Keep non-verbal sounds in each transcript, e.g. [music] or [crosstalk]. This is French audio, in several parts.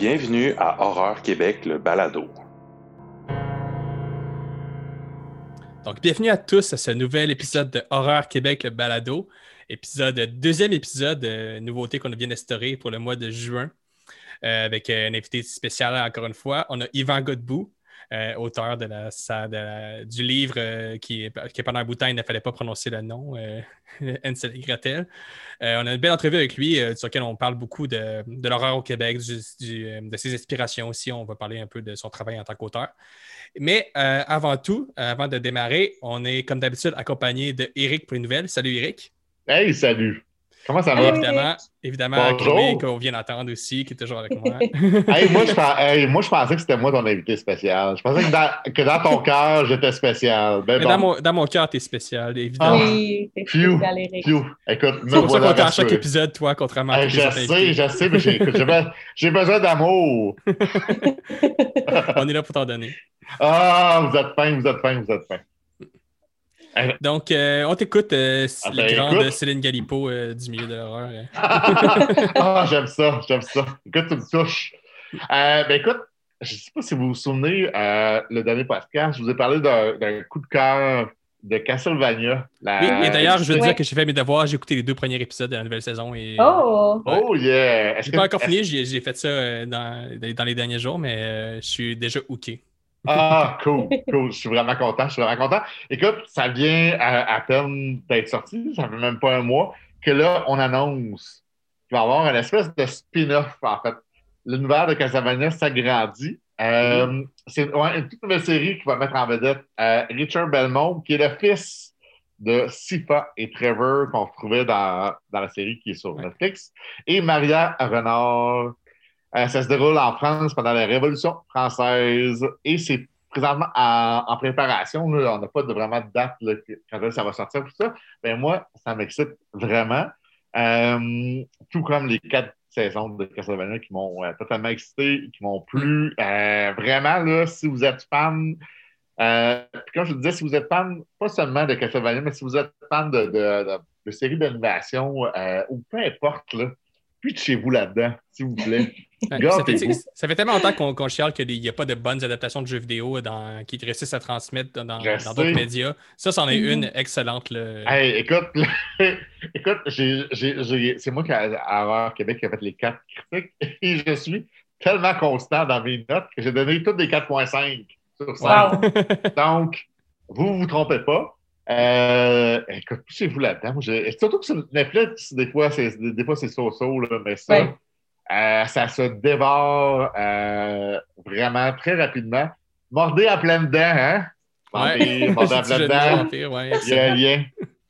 Bienvenue à Horreur Québec, le balado. Donc, bienvenue à tous à ce nouvel épisode de Horreur Québec, le balado. Épisode, deuxième épisode, euh, nouveauté qu'on vient d'instaurer pour le mois de juin, euh, avec euh, un invité spécial encore une fois. On a Yvan Godbout, euh, auteur de la, du livre euh, qui, qui, pendant un bout de temps, il ne fallait pas prononcer le nom, euh, [laughs] Hansel et Gretel. On a une belle entrevue avec lui sur laquelle on parle beaucoup de, de l'horreur au Québec, de ses inspirations aussi. On va parler un peu de son travail en tant qu'auteur. Mais avant tout, avant de démarrer, on est comme d'habitude accompagné de Eric pour les nouvelles. Salut Eric. Hey, salut! Comment ça va? Hey. évidemment, évidemment qu'on vient d'entendre aussi, qui est toujours avec moi. [laughs] hey, moi, je, [laughs] pen- hey, moi, je pensais que c'était moi ton invité spécial. Je pensais que dans, que dans ton cœur, j'étais spécial. Ben Mais bon. dans mon, dans mon cœur, tu es spécial, évidemment. Oui, c'est Phew. spécial, Eric. Écoute, me C'est pour ça qu'on t'a à chaque épisode, toi, contrairement à Hey, je sais, invités. je sais, mais j'ai besoin d'amour. [laughs] On est là pour t'en donner. Ah, vous êtes fin, vous êtes fin, vous êtes fin. Donc, euh, on t'écoute, euh, Ah, la ben. Céline Galipo euh, du milieu de l'horreur. euh. [laughs] ah, j'aime ça, j'aime ça. Écoute, tu me touches. Euh, ben écoute, je ne sais pas si vous vous souvenez, euh, le dernier podcast, je vous ai parlé d'un coup de cœur de Castlevania. la- Oui, et d'ailleurs, je veux Ouais. dire que j'ai fait mes devoirs, j'ai écouté les deux premiers épisodes de la nouvelle saison et Oh! Oh yeah! J'ai pas encore fini, j'ai fait ça euh, dans, dans les derniers jours, mais euh, je suis déjà hooké. Ah, [laughs] cool, cool. Je suis vraiment content. Je suis vraiment content. Écoute, ça vient à, à peine d'être sorti, ça fait même pas un mois, que là, on annonce qu'il va y avoir une espèce de spin-off, en fait. L'univers de Castlevania s'agrandit. Euh, C'est ouais, une toute nouvelle série qui va mettre en vedette euh, Richard Belmont, qui est le fils de Sifa et Trevor qu'on retrouvait dans, dans la série qui est sur. Netflix, et Maria Renard. Euh, ça se déroule en France pendant la Révolution française et c'est présentement en, préparation. On n'a pas de, vraiment de date quand ça va sortir, tout ça. Mais moi, ça m'excite vraiment. Euh, tout comme les quatre saisons de Castlevania qui m'ont euh, totalement excité, qui m'ont plu. Vraiment, là, si vous êtes fan, comme je disais, si vous êtes fan, pas seulement de Castlevania, mais si vous êtes fan de, de, séries d'animation ou peu importe, là, puis de chez vous là-dedans, s'il vous plaît. [laughs] Ça, fait, ça tellement longtemps qu'on qu'on chiale qu'il n'y a pas de bonnes adaptations de jeux vidéo dans, qui réussissent à transmettre dans, d'autres médias. Ça, c'en est Mhm. une excellente. là. Hey, écoute, [laughs] écoute c'est moi qui, à à Horreur Québec, qui a fait les quatre critiques [laughs] et je suis tellement constant dans mes notes que j'ai donné toutes des 4.5 sur 5. Wow! Donc, vous vous trompez pas. Euh, écoute, chez vous là-dedans. Surtout que sur Netflix, des fois, c'est des fois, c'est so-so, mais ça, Ouais. euh, ça se dévore euh, vraiment très rapidement. Mordez à pleine dents, hein? Mordez, mordez à Petit jeu pleine de mots, dents. vampire, ouais, Il y a un lien.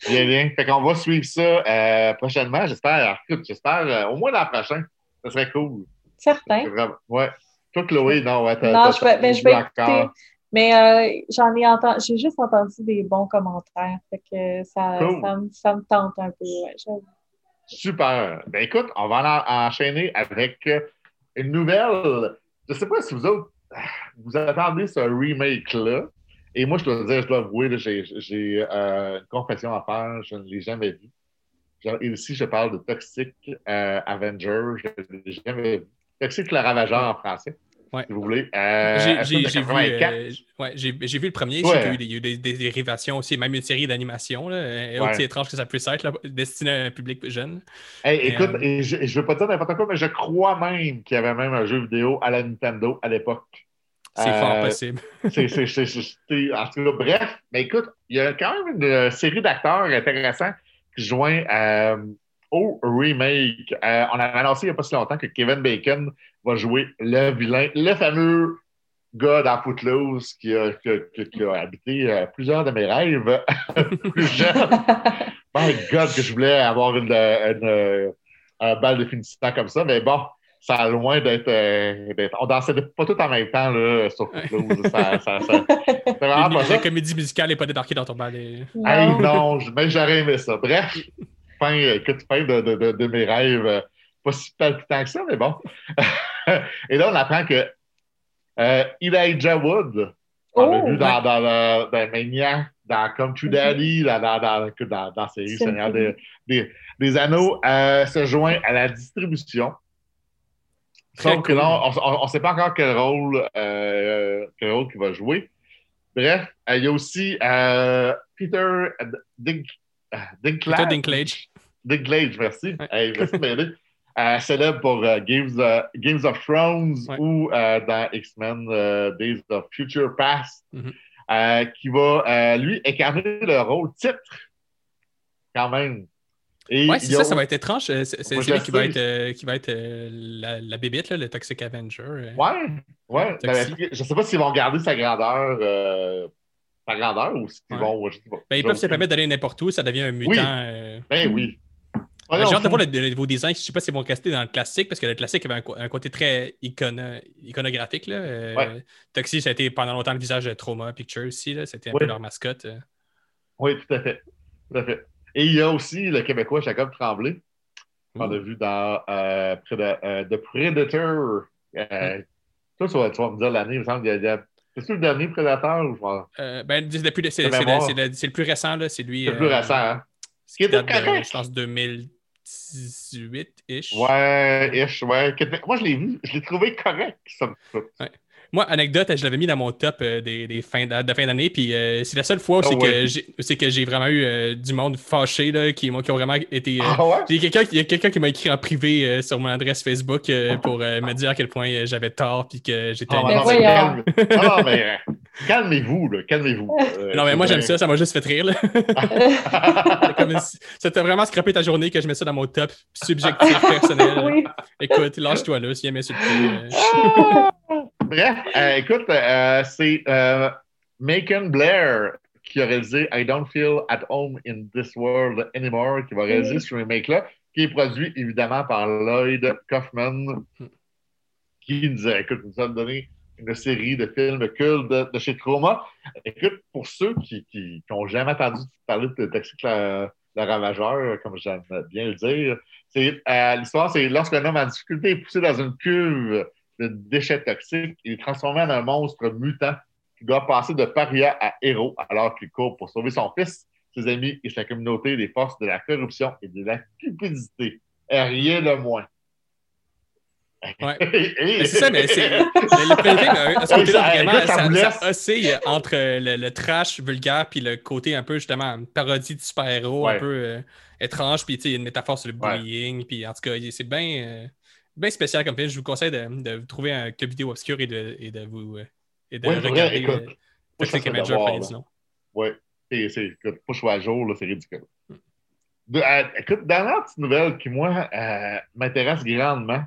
Il y a un lien. Fait qu'on va suivre ça euh, prochainement, j'espère. Écoute, J'espère euh, au moins l'an prochain. Ça serait cool. Certain. Vraiment- Ouais. Toi, Chloé, non, ouais, t'as- Non, t'as- je vais, ben, je vais écouter. Mais euh, j'en ai entendu, j'ai juste entendu des bons commentaires. Fait que ça, Cool. ça, me, ça me tente un peu. ouais. Super. Ben écoute, on va en- enchaîner avec une nouvelle. Je sais pas si vous autres, vous attendez ce remake-là. Et moi, je dois dire, je dois avouer, j'ai euh, une confession à faire. Je ne l'ai jamais vu. Genre, Et ici, je parle de Toxic euh, Avenger. Je ne l'ai jamais vu. Toxic le Ravageur en français, Ouais. si vous voulez. Euh, J'ai- vu, 84. euh, ouais, vu le premier, Ouais. il y a eu des, des dérivations aussi, même une série d'animation, aussi étrange que ça puisse être, là, destiné à un public jeune. Hey, écoute, euh, et je ne veux pas dire n'importe quoi, mais je crois même qu'il y avait même un jeu vidéo à la Nintendo à l'époque. C'est fort possible. C'est, en tout cas, bref, mais écoute, il y a quand même une série d'acteurs intéressants qui joignent au remake. On a annoncé il n'y a pas si longtemps que Kevin Bacon va jouer le vilain, le fameux gars dans Footloose qui a, qui a- qui a- qui a habité euh, plusieurs de mes rêves [laughs] plus jeune. [laughs] My God, que je voulais avoir une, une, euh, un bal de finissant comme ça, mais bon, ça a loin d'être. euh, d'être- on dansait pas tout en même temps là, sur Footloose. ça, ça, ça- [laughs] c'est vraiment pas ça. la comédie musicale n'est pas débarquée dans ton bal. et- Hey, Non. non, mais j'aurais aimé ça. Bref, fin, écoute, fin de, de, de, de mes rêves. Pas si palpitant que ça, mais bon. Et là, on apprend que euh, Elijah Wood, on l'a vu dans, ouais. dans, le- dans Maniac, dans Come to Daddy, dans, dans, série Seigneur des, des, des Anneaux, euh, se joint à la distribution Sauf que là, on ne sait pas encore quel rôle, euh, quel rôle qu'il va jouer. Bref, euh, il y a aussi euh, Peter Dink, euh, Dinklage. Peter Dinklage. Dinklage, merci. Ouais. Hey, merci de m'aider. [laughs] Euh, célèbre pour euh, Games, euh, Games of Thrones Ouais. ou dans X-Men Days of Future Past, Mhm. qui va, lui, incarner le rôle titre, quand même. Il c'est ça, ça va être étrange. C'est je qui va être, euh, qui va être euh, la, la bébite, là, le Toxic Avenger. euh. Ouais, ouais. Ben, je sais pas s'ils vont garder sa grandeur, sa grandeur ou s'ils Ouais. vont. je sais pas. Ben, ils peuvent se permettre d'aller n'importe où, ça devient un mutant. Oui. Ben oui. J'ai hâte de fout. voir le, le nouveau design. Je ne sais pas s'ils vont rester dans le classique, parce que le classique avait un, côté très icono- iconographique. Là. Euh, Ouais. Taxi, ça a été pendant longtemps le visage de Trauma Picture aussi. C'était un peu leur mascotte. euh. Oui, tout à fait. Tout à fait. Et il y a aussi le Québécois Jacob Tremblay, qu'on a vu dans euh, The Predator. Euh, Toi, tu vas, tu vas me dire l'année, il me semble. il y a- C'est-tu le dernier Prédateur ou je Euh, ben, c'est c'est le, mémoire. c'est le- c'est le plus récent. là. C'est lui. C'est le plus récent, hein? ce Qui date de, je pense, 2018-ish. Ouais, ish, ouais. Moi, je l'ai vu, je l'ai trouvé correct, toute. Moi, anecdote, je l'avais mis dans mon top euh, des, des fins de, de fin d'année, puis euh, c'est la seule fois où Ah c'est ouais. que j'ai- c'est que j'ai vraiment eu euh, du monde fâché là, qui, m'ont- qui ont vraiment été. euh, Ah ouais? Il y a quelqu'un qui- m'a écrit en privé sur mon adresse Facebook pour me dire à quel point j'avais tort puis que j'étais. Ah, non, mais [laughs] calmez-vous, là, calmez-vous. [laughs] Euh, non, mais moi j'aime ça, ça m'a juste fait rire. [laughs] t'a vraiment scrappé ta journée que je mets ça dans mon top subjectif personnel. oui. Écoute, lâche-toi là, si elle m'insulte. euh, Ah! Bref, euh, écoute, euh, c'est euh, Macon Blair qui a réalisé I Don't Feel at Home in This World Anymore, qui va réaliser Oui. ce remake-là, qui est produit évidemment par Lloyd Kaufman, qui nous a, écoute, nous a donné une série de films cultes de, de chez Trauma. Écoute, pour ceux qui n'ont jamais entendu parler de Taxi le, le Ravageur, comme j'aime bien le dire, euh, l'histoire, c'est lorsqu'un homme en difficulté est poussé dans une cuve de déchets toxiques, il est transformé en un monstre mutant qui doit passer de paria à héros alors qu'il court pour sauver son fils, ses amis et sa communauté des forces de la corruption et de la cupidité. Rien de moins. Ouais. [laughs] C'est ça, mais c'est. [laughs] Le, le premier film, à ce Ouais, côté-là, ça- vraiment, ça oscille entre le, le trash vulgaire puis le côté un peu, justement, parodie de super-héros, Ouais. un peu euh, étrange. Puis, tu sais, il y a une métaphore sur le Ouais. bullying. Puis, en tout cas, c'est bien euh, bien spécial comme film. Je vous conseille de, de trouver un club vidéo obscur et de, et de vous. euh, et de Ouais, c'est vrai, regarder euh, Toxic Avenger. Oui, c'est, c'est, écoute, pas choix à jour, là, c'est ridicule. De- euh, écoute, dernière petite nouvelle qui, moi, euh, m'intéresse grandement,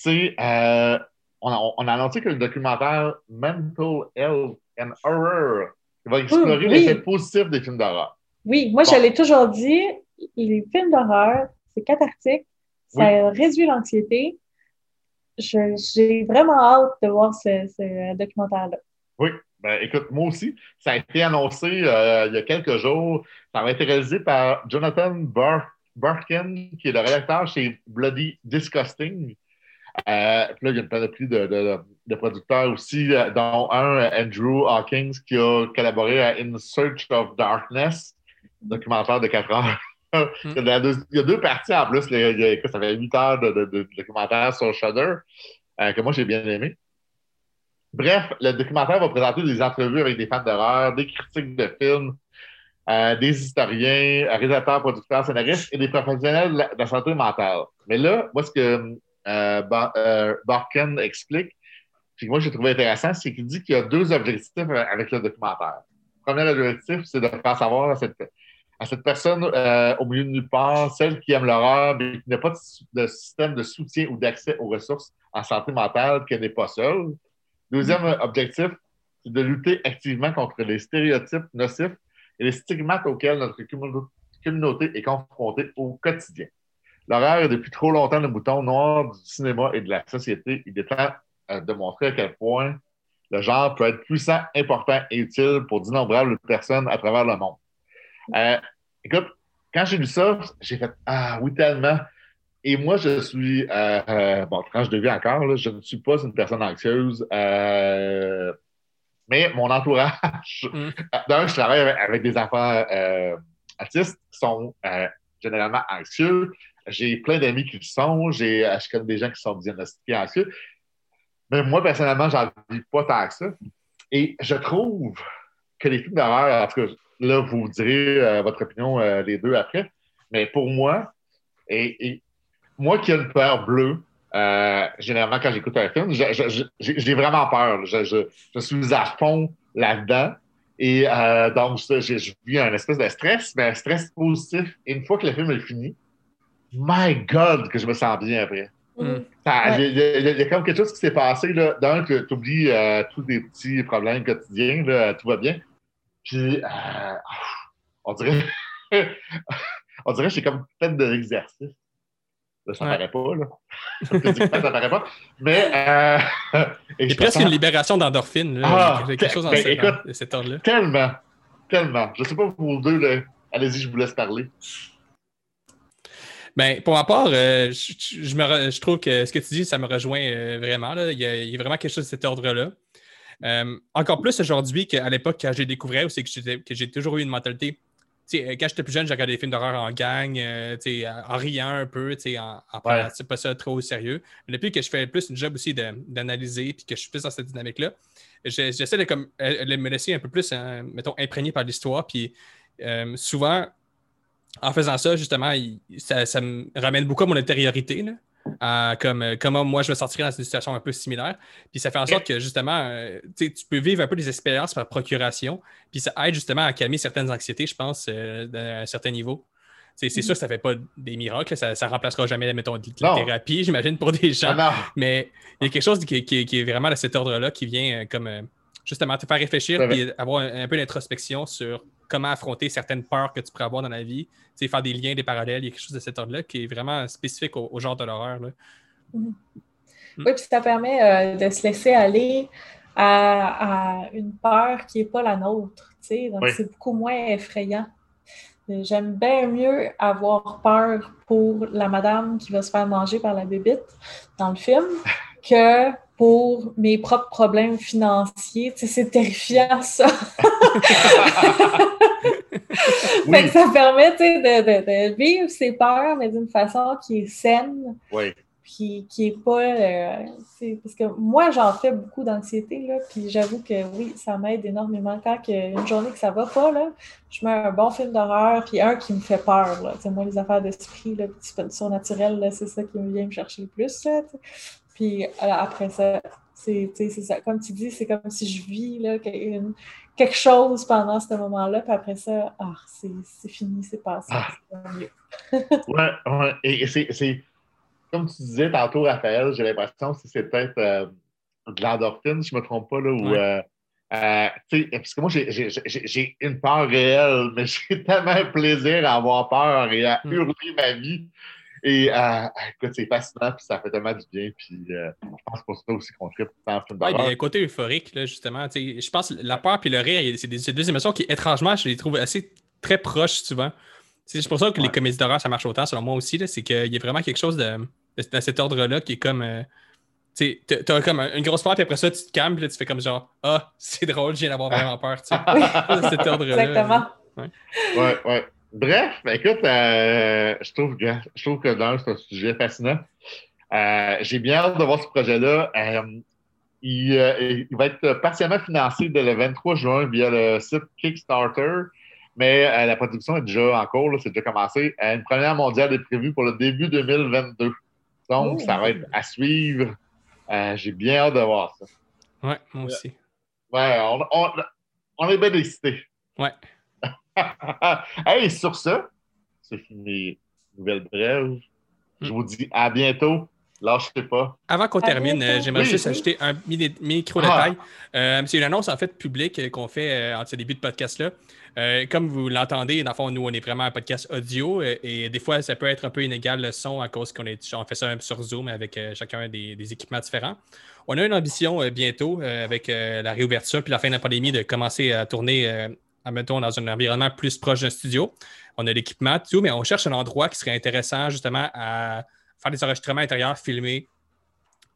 c'est euh, on, a, on a annoncé que le documentaire Mental Health and Horror va explorer oui. l'effet positif des films d'horreur. Oui, moi, Bon. je l'ai toujours dit, les films d'horreur, c'est cathartique, ça réduit l'anxiété. J'ai vraiment hâte de voir ce, ce documentaire-là. Oui, ben, écoute, moi aussi, ça a été annoncé euh, il y a quelques jours. Ça va être réalisé par Jonathan Bar Barkin, qui est le rédacteur chez Bloody Disgusting. Euh, puis là, il y a une panoplie de, de, producteurs aussi, euh, dont un, euh, Andrew Hawkins, qui a collaboré à In Search of Darkness, documentaire de 4 heures. [laughs] il, y a deux- parties en plus. Il y a- ça fait 8 heures de, documentaire sur Shudder, que moi j'ai bien aimé. Bref, le documentaire va présenter des entrevues avec des fans d'horreur, des critiques de films, des historiens, réalisateurs, producteurs, scénaristes et des professionnels de la, santé mentale. Mais là, moi, ce que Bar- euh, explique, puis moi j'ai trouvé intéressant, c'est qu'il dit qu'il y a deux objectifs avec le documentaire. Le premier objectif, c'est de faire savoir à cette, personne euh, au milieu de nulle part, celle qui aime l'horreur, mais qui n'a pas de, de système de soutien ou d'accès aux ressources en santé mentale, qu'elle n'est pas seule. Deuxième objectif, c'est de lutter activement contre les stéréotypes nocifs et les stigmates auxquels notre communauté est confrontée au quotidien. L'horreur est depuis trop longtemps le bouton noir du cinéma et de la société. Il est temps euh, de montrer à quel point le genre peut être puissant, important et utile pour d'innombrables personnes à travers le monde. Euh, écoute, quand j'ai lu ça, j'ai fait Ah oui, tellement. Et moi, je suis, euh, euh, bon, tranche de vie encore, là, je ne suis pas une personne anxieuse, mais mon entourage, [laughs] Mm. d'un, je travaille avec, avec des enfants artistes qui sont généralement anxieux. J'ai plein d'amis qui le sont. Euh, je connais des gens qui sont diagnostiqués anxieux. Mais moi, personnellement, j'en vis pas tant que ça. Et je trouve que les films d'horreur, en tout cas, là, vous direz euh, votre opinion euh, les deux après. Mais pour moi, et, moi qui ai une peur bleue, euh, généralement, quand j'écoute un film, je- je- je- j'ai vraiment peur. Je, je- je suis à fond là-dedans. Et donc, j'ai je vis un espèce de stress, mais un stress positif. Et une fois que le film est fini, my God, que je me sens bien après. Mm. Ouais. Il y, y y a comme quelque chose qui s'est passé. là. D'un, que tu oublies tous des petits problèmes quotidiens, là, tout va bien. Puis, euh, on dirait, [laughs] on dirait que j'ai comme fait de l'exercice. Là, ça Ouais. paraît pas, là. Ça paraît pas. Mais, euh, [laughs] a presque une libération d'endorphine. là. Ah, Il y a quelque chose dans ben, ce- écoute. de cet ordre-là. tellement, tellement. Je sais pas vous deux, là. Allez-y, je vous laisse parler. Ben, pour ma part, euh, je, je- je me re- je trouve que ce que tu dis, ça me rejoint euh, vraiment. là. Il, y a, il y a vraiment quelque chose de cet ordre-là. Euh, encore plus aujourd'hui qu'à l'époque, quand j'ai découvert, c'est que j'ai toujours eu une mentalité. tu sais, euh, quand j'étais plus jeune, j'ai regardé des films d'horreur en gang, sais, en riant un peu, en, en Ouais. pas ça trop au sérieux. Mais depuis que je fais plus une job aussi d'analyser puis que je suis plus dans cette dynamique-là, j'essaie de comme, de me laisser un peu plus, hein, mettons, imprégné par l'histoire. Puis souvent, en faisant ça, justement, il- ça, ça me ramène beaucoup à mon intériorité, là, à comme, euh, comment moi je me sentirais dans une situation un peu similaire. Puis ça fait en sorte que justement, euh, tu peux vivre un peu des expériences par procuration, puis ça aide justement à calmer certaines anxiétés, je pense, euh, à un certain niveau. C'est sûr que ça ne fait pas des miracles, ça ne remplacera jamais, mettons, de la thérapie, j'imagine, pour des gens. Non, Mais il y a quelque chose qui, qui- qui est vraiment de cet ordre-là qui vient euh, comme euh, justement te faire réfléchir et avoir un, un peu d'introspection sur comment affronter certaines peurs que tu pourrais avoir dans la vie. Tu sais, faire des liens, des parallèles, il y a quelque chose de cet ordre-là qui est vraiment spécifique au, au genre de l'horreur. là. Oui, puis ça permet euh, de se laisser aller à, à une peur qui n'est pas la nôtre. tu sais. Donc, Oui. c'est beaucoup moins effrayant. Euh, J'aime bien mieux avoir peur pour la madame qui va se faire manger par la bébite dans le film [laughs] que pour mes propres problèmes financiers. Tu sais, c'est terrifiant, ça. [laughs] Fait que ça permet tu sais, de, de- de vivre ses peurs, mais d'une façon qui est saine, oui. puis qui est pas. euh, parce que moi, j'en fais beaucoup d'anxiété, là, puis j'avoue que oui, ça m'aide énormément. Quand que, une journée que ça va pas, là, je mets un bon film d'horreur, puis un qui me fait peur. Là. Tu sais, moi, les affaires d'esprit, là, surnaturel, là, c'est ça qui me vient me chercher le plus. Là, tu sais. Puis euh, après ça, c'est ça. Comme tu dis, c'est comme si je vis là, une- quelque chose pendant ce moment-là, puis après ça, ah, c'est fini, c'est passé. Ah. c'est. [laughs] Ouais, ouais. Et, et c'est, comme tu disais tantôt, Raphaël, j'ai l'impression que c'est peut-être euh, de l'endorphine, si je ne me trompe pas, là, ou. Ouais. euh, euh, parce que moi, j'ai, une peur réelle, mais [laughs] j'ai tellement un plaisir à avoir peur et à Mm. hurler ma vie. Et euh, écoute, c'est fascinant, puis ça fait tellement du bien. Puis euh, je pense pour ça aussi qu'on tripe tant en film Ouais, mais il y a d'horreur. un côté euphorique, là, justement. Tu sais, Je pense que la peur et le rire, c'est deux émotions qui, étrangement, je les trouve assez très proches souvent. C'est pour ça que les Ouais. comédies d'horreur, ça marche autant, selon moi aussi. là, C'est qu'il y a vraiment quelque chose de, cet ordre-là qui est comme. euh, tu t'as comme un- une grosse peur, puis après ça, tu te calmes, puis là, tu fais comme genre Ah, c'est drôle, je viens d'avoir vraiment peur. Oui, [laughs] cet ordre-là. exactement. Ouais, ouais. Bref, ben, écoute, euh, je, trouve, que- je trouve que d'un, c'est un sujet fascinant. Euh, J'ai bien hâte de voir ce projet-là. Euh, il, euh, il va être partiellement financé dès le 23 juin via le site Kickstarter, mais euh, la production est déjà en cours, c'est déjà commencé. Euh, une première mondiale est prévue pour le début 2022. Donc, Oh. ça va être à suivre. Euh, J'ai bien hâte de voir ça. Ouais, moi aussi. Ouais, on, on, on est bien excités. Ouais. [laughs] hey, sur ça, c'est fini mes nouvelles brèves. Je vous dis à bientôt. Lâchez pas. Avant qu'on termine, euh, j'aimerais Oui, juste oui. ajouter un mini- micro-détail. Euh, c'est une annonce en fait publique euh, qu'on fait euh, en ce début de podcast-là. Euh, comme vous l'entendez, dans le fond, nous, on est vraiment un podcast audio euh, et des fois, ça peut être un peu inégal le son à cause qu'on est, on fait ça sur Zoom avec euh, chacun des, des équipements différents. On a une ambition euh, bientôt euh, avec euh, la réouverture puis la fin de la pandémie de commencer à tourner, euh, admettons, dans un environnement plus proche d'un studio. On a l'équipement, tout, mais on cherche un endroit qui serait intéressant justement à faire des enregistrements intérieurs, filmer.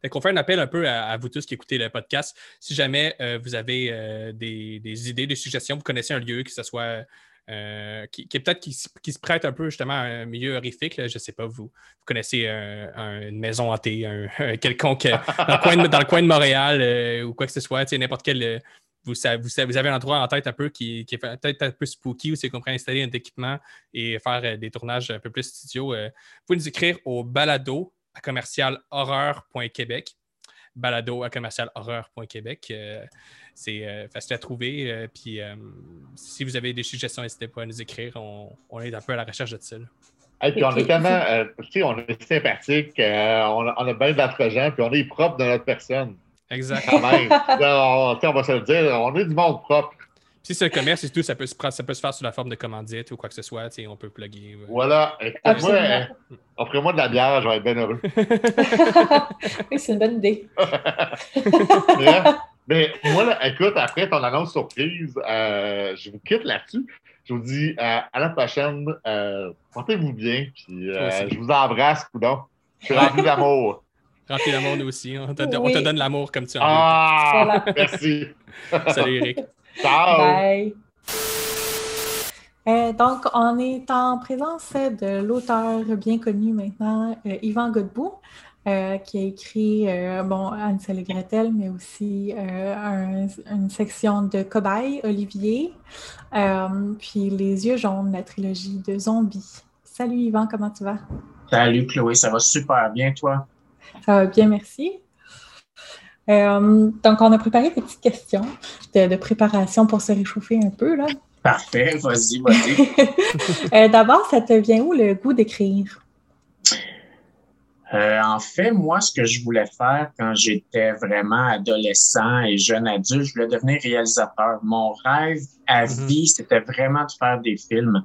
Fait qu'on fait un appel un peu à, vous tous qui écoutez le podcast. Si jamais euh, vous avez euh, des, des idées, des suggestions, vous connaissez un lieu, que ce soit euh, qui, est peut-être qui, se prête un peu justement à un milieu horrifique. Je ne sais pas, vous, vous connaissez une maison hantée, [laughs] un, quelconque dans le, coin de, Montréal ou quoi que ce soit, n'importe quel. Vous, vous, vous, avez un endroit en tête un peu qui, est peut-être un peu spooky où c'est qu'on pourrait installer un équipement et faire des tournages un peu plus studio. vous pouvez nous écrire au balado à commercial horreur.québec balado à commercial horreur.québec. C'est euh, facile à trouver. Euh, puis euh, si vous avez des suggestions, n'hésitez pas à nous écrire. On, est un peu à la recherche de ça. Et puis on est tellement, tu on est sympathique, on, a bien d'argent, puis on est propre de notre personne. Exact. on, va se le dire, on est du monde propre. Si c'est un commerce et tout, ça peut, se, ça peut se faire sous la forme de commandite ou quoi que ce soit. On peut plugger. Voilà. Moi, offrez-moi de la bière, je vais être bien heureux. [laughs] oui, c'est une bonne idée. [laughs] Mais moi, là, écoute, après ton annonce surprise, euh, je vous quitte là-dessus. Je vous dis euh, à la prochaine. Euh, portez-vous bien. Puis, je vous embrasse, coudon. Je suis rempli d'amour. Rempli d'amour, nous aussi. On te, donne l'amour comme tu as Ah, merci. [laughs] Salut, Eric. Ciao. Bye. donc, on est en présence de l'auteur bien connu maintenant, Yvan Godbout. Euh, qui a écrit euh, bon, Ansel et Gretel, mais aussi euh, une section de Cobaye, Olivier, puis Les yeux jaunes, la trilogie de zombies. Salut Yvan, comment tu vas? Salut Chloé, ça va super bien, toi? Ça va bien, merci. donc, on a préparé des petites questions de, de, préparation pour se réchauffer un peu. Là. Parfait, vas-y, vas-y. [laughs] D'abord, ça te vient où le goût d'écrire? Euh, en fait, moi, ce que je voulais faire quand j'étais vraiment adolescent et jeune adulte, je voulais devenir réalisateur. Mon rêve à mhm. vie, c'était vraiment de faire des films.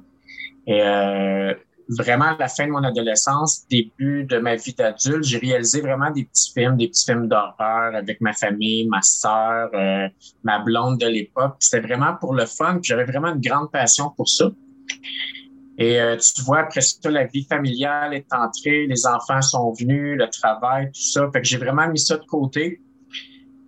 Et euh, vraiment, la fin de mon adolescence, début de ma vie d'adulte, j'ai réalisé vraiment des petits films, des petits films d'horreur avec ma famille, ma sœur, euh, ma blonde de l'époque. C'était vraiment pour le fun. J'avais vraiment une grande passion pour ça. Et euh, tu vois, après ça, la vie familiale est entrée, les enfants sont venus, le travail, tout ça. Fait que j'ai vraiment mis ça de côté.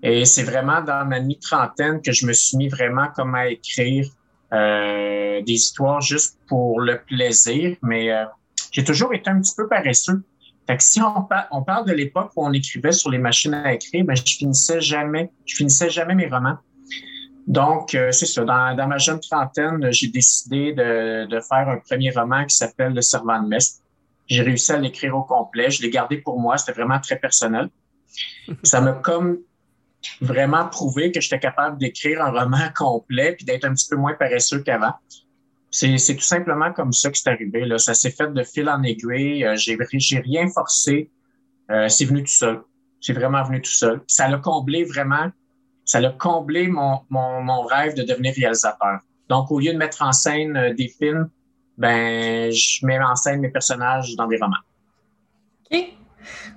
Et c'est vraiment dans ma mi-trentaine que je me suis mis vraiment comme à écrire euh, des histoires juste pour le plaisir. Mais euh, j'ai toujours été un petit peu paresseux. Fait que si on, on parle de l'époque où on écrivait sur les machines à écrire, ben, je finissais jamais, je finissais jamais mes romans. Donc, euh, c'est ça. Dans, ma jeune trentaine, j'ai décidé de, faire un premier roman qui s'appelle Le Servant de Messe. J'ai réussi à l'écrire au complet. Je l'ai gardé pour moi. C'était vraiment très personnel. Ça m'a comme vraiment prouvé que j'étais capable d'écrire un roman complet puis d'être un petit peu moins paresseux qu'avant. C'est, tout simplement comme ça que c'est arrivé. Là. Ça s'est fait de fil en aiguille. Euh, j'ai, j'ai rien forcé. Euh, c'est venu tout seul. C'est vraiment venu tout seul. Ça l'a comblé vraiment ça a comblé mon, mon, rêve de devenir réalisateur. Donc, au lieu de mettre en scène euh, des films, ben, je mets en scène mes personnages dans des romans. OK.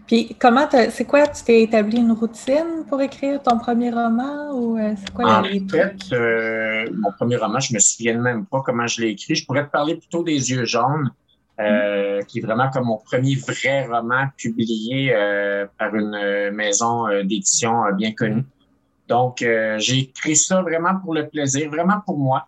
Puis, comment, c'est quoi, tu t'es établi une routine pour écrire ton premier roman ou euh, c'est quoi en fait, euh, mon premier roman, je me souviens même pas comment je l'ai écrit. Je pourrais te parler plutôt des yeux jaunes, mm. qui est vraiment comme mon premier vrai roman publié par une maison d'édition bien connue. Donc, euh, j'ai écrit ça vraiment pour le plaisir, vraiment pour moi.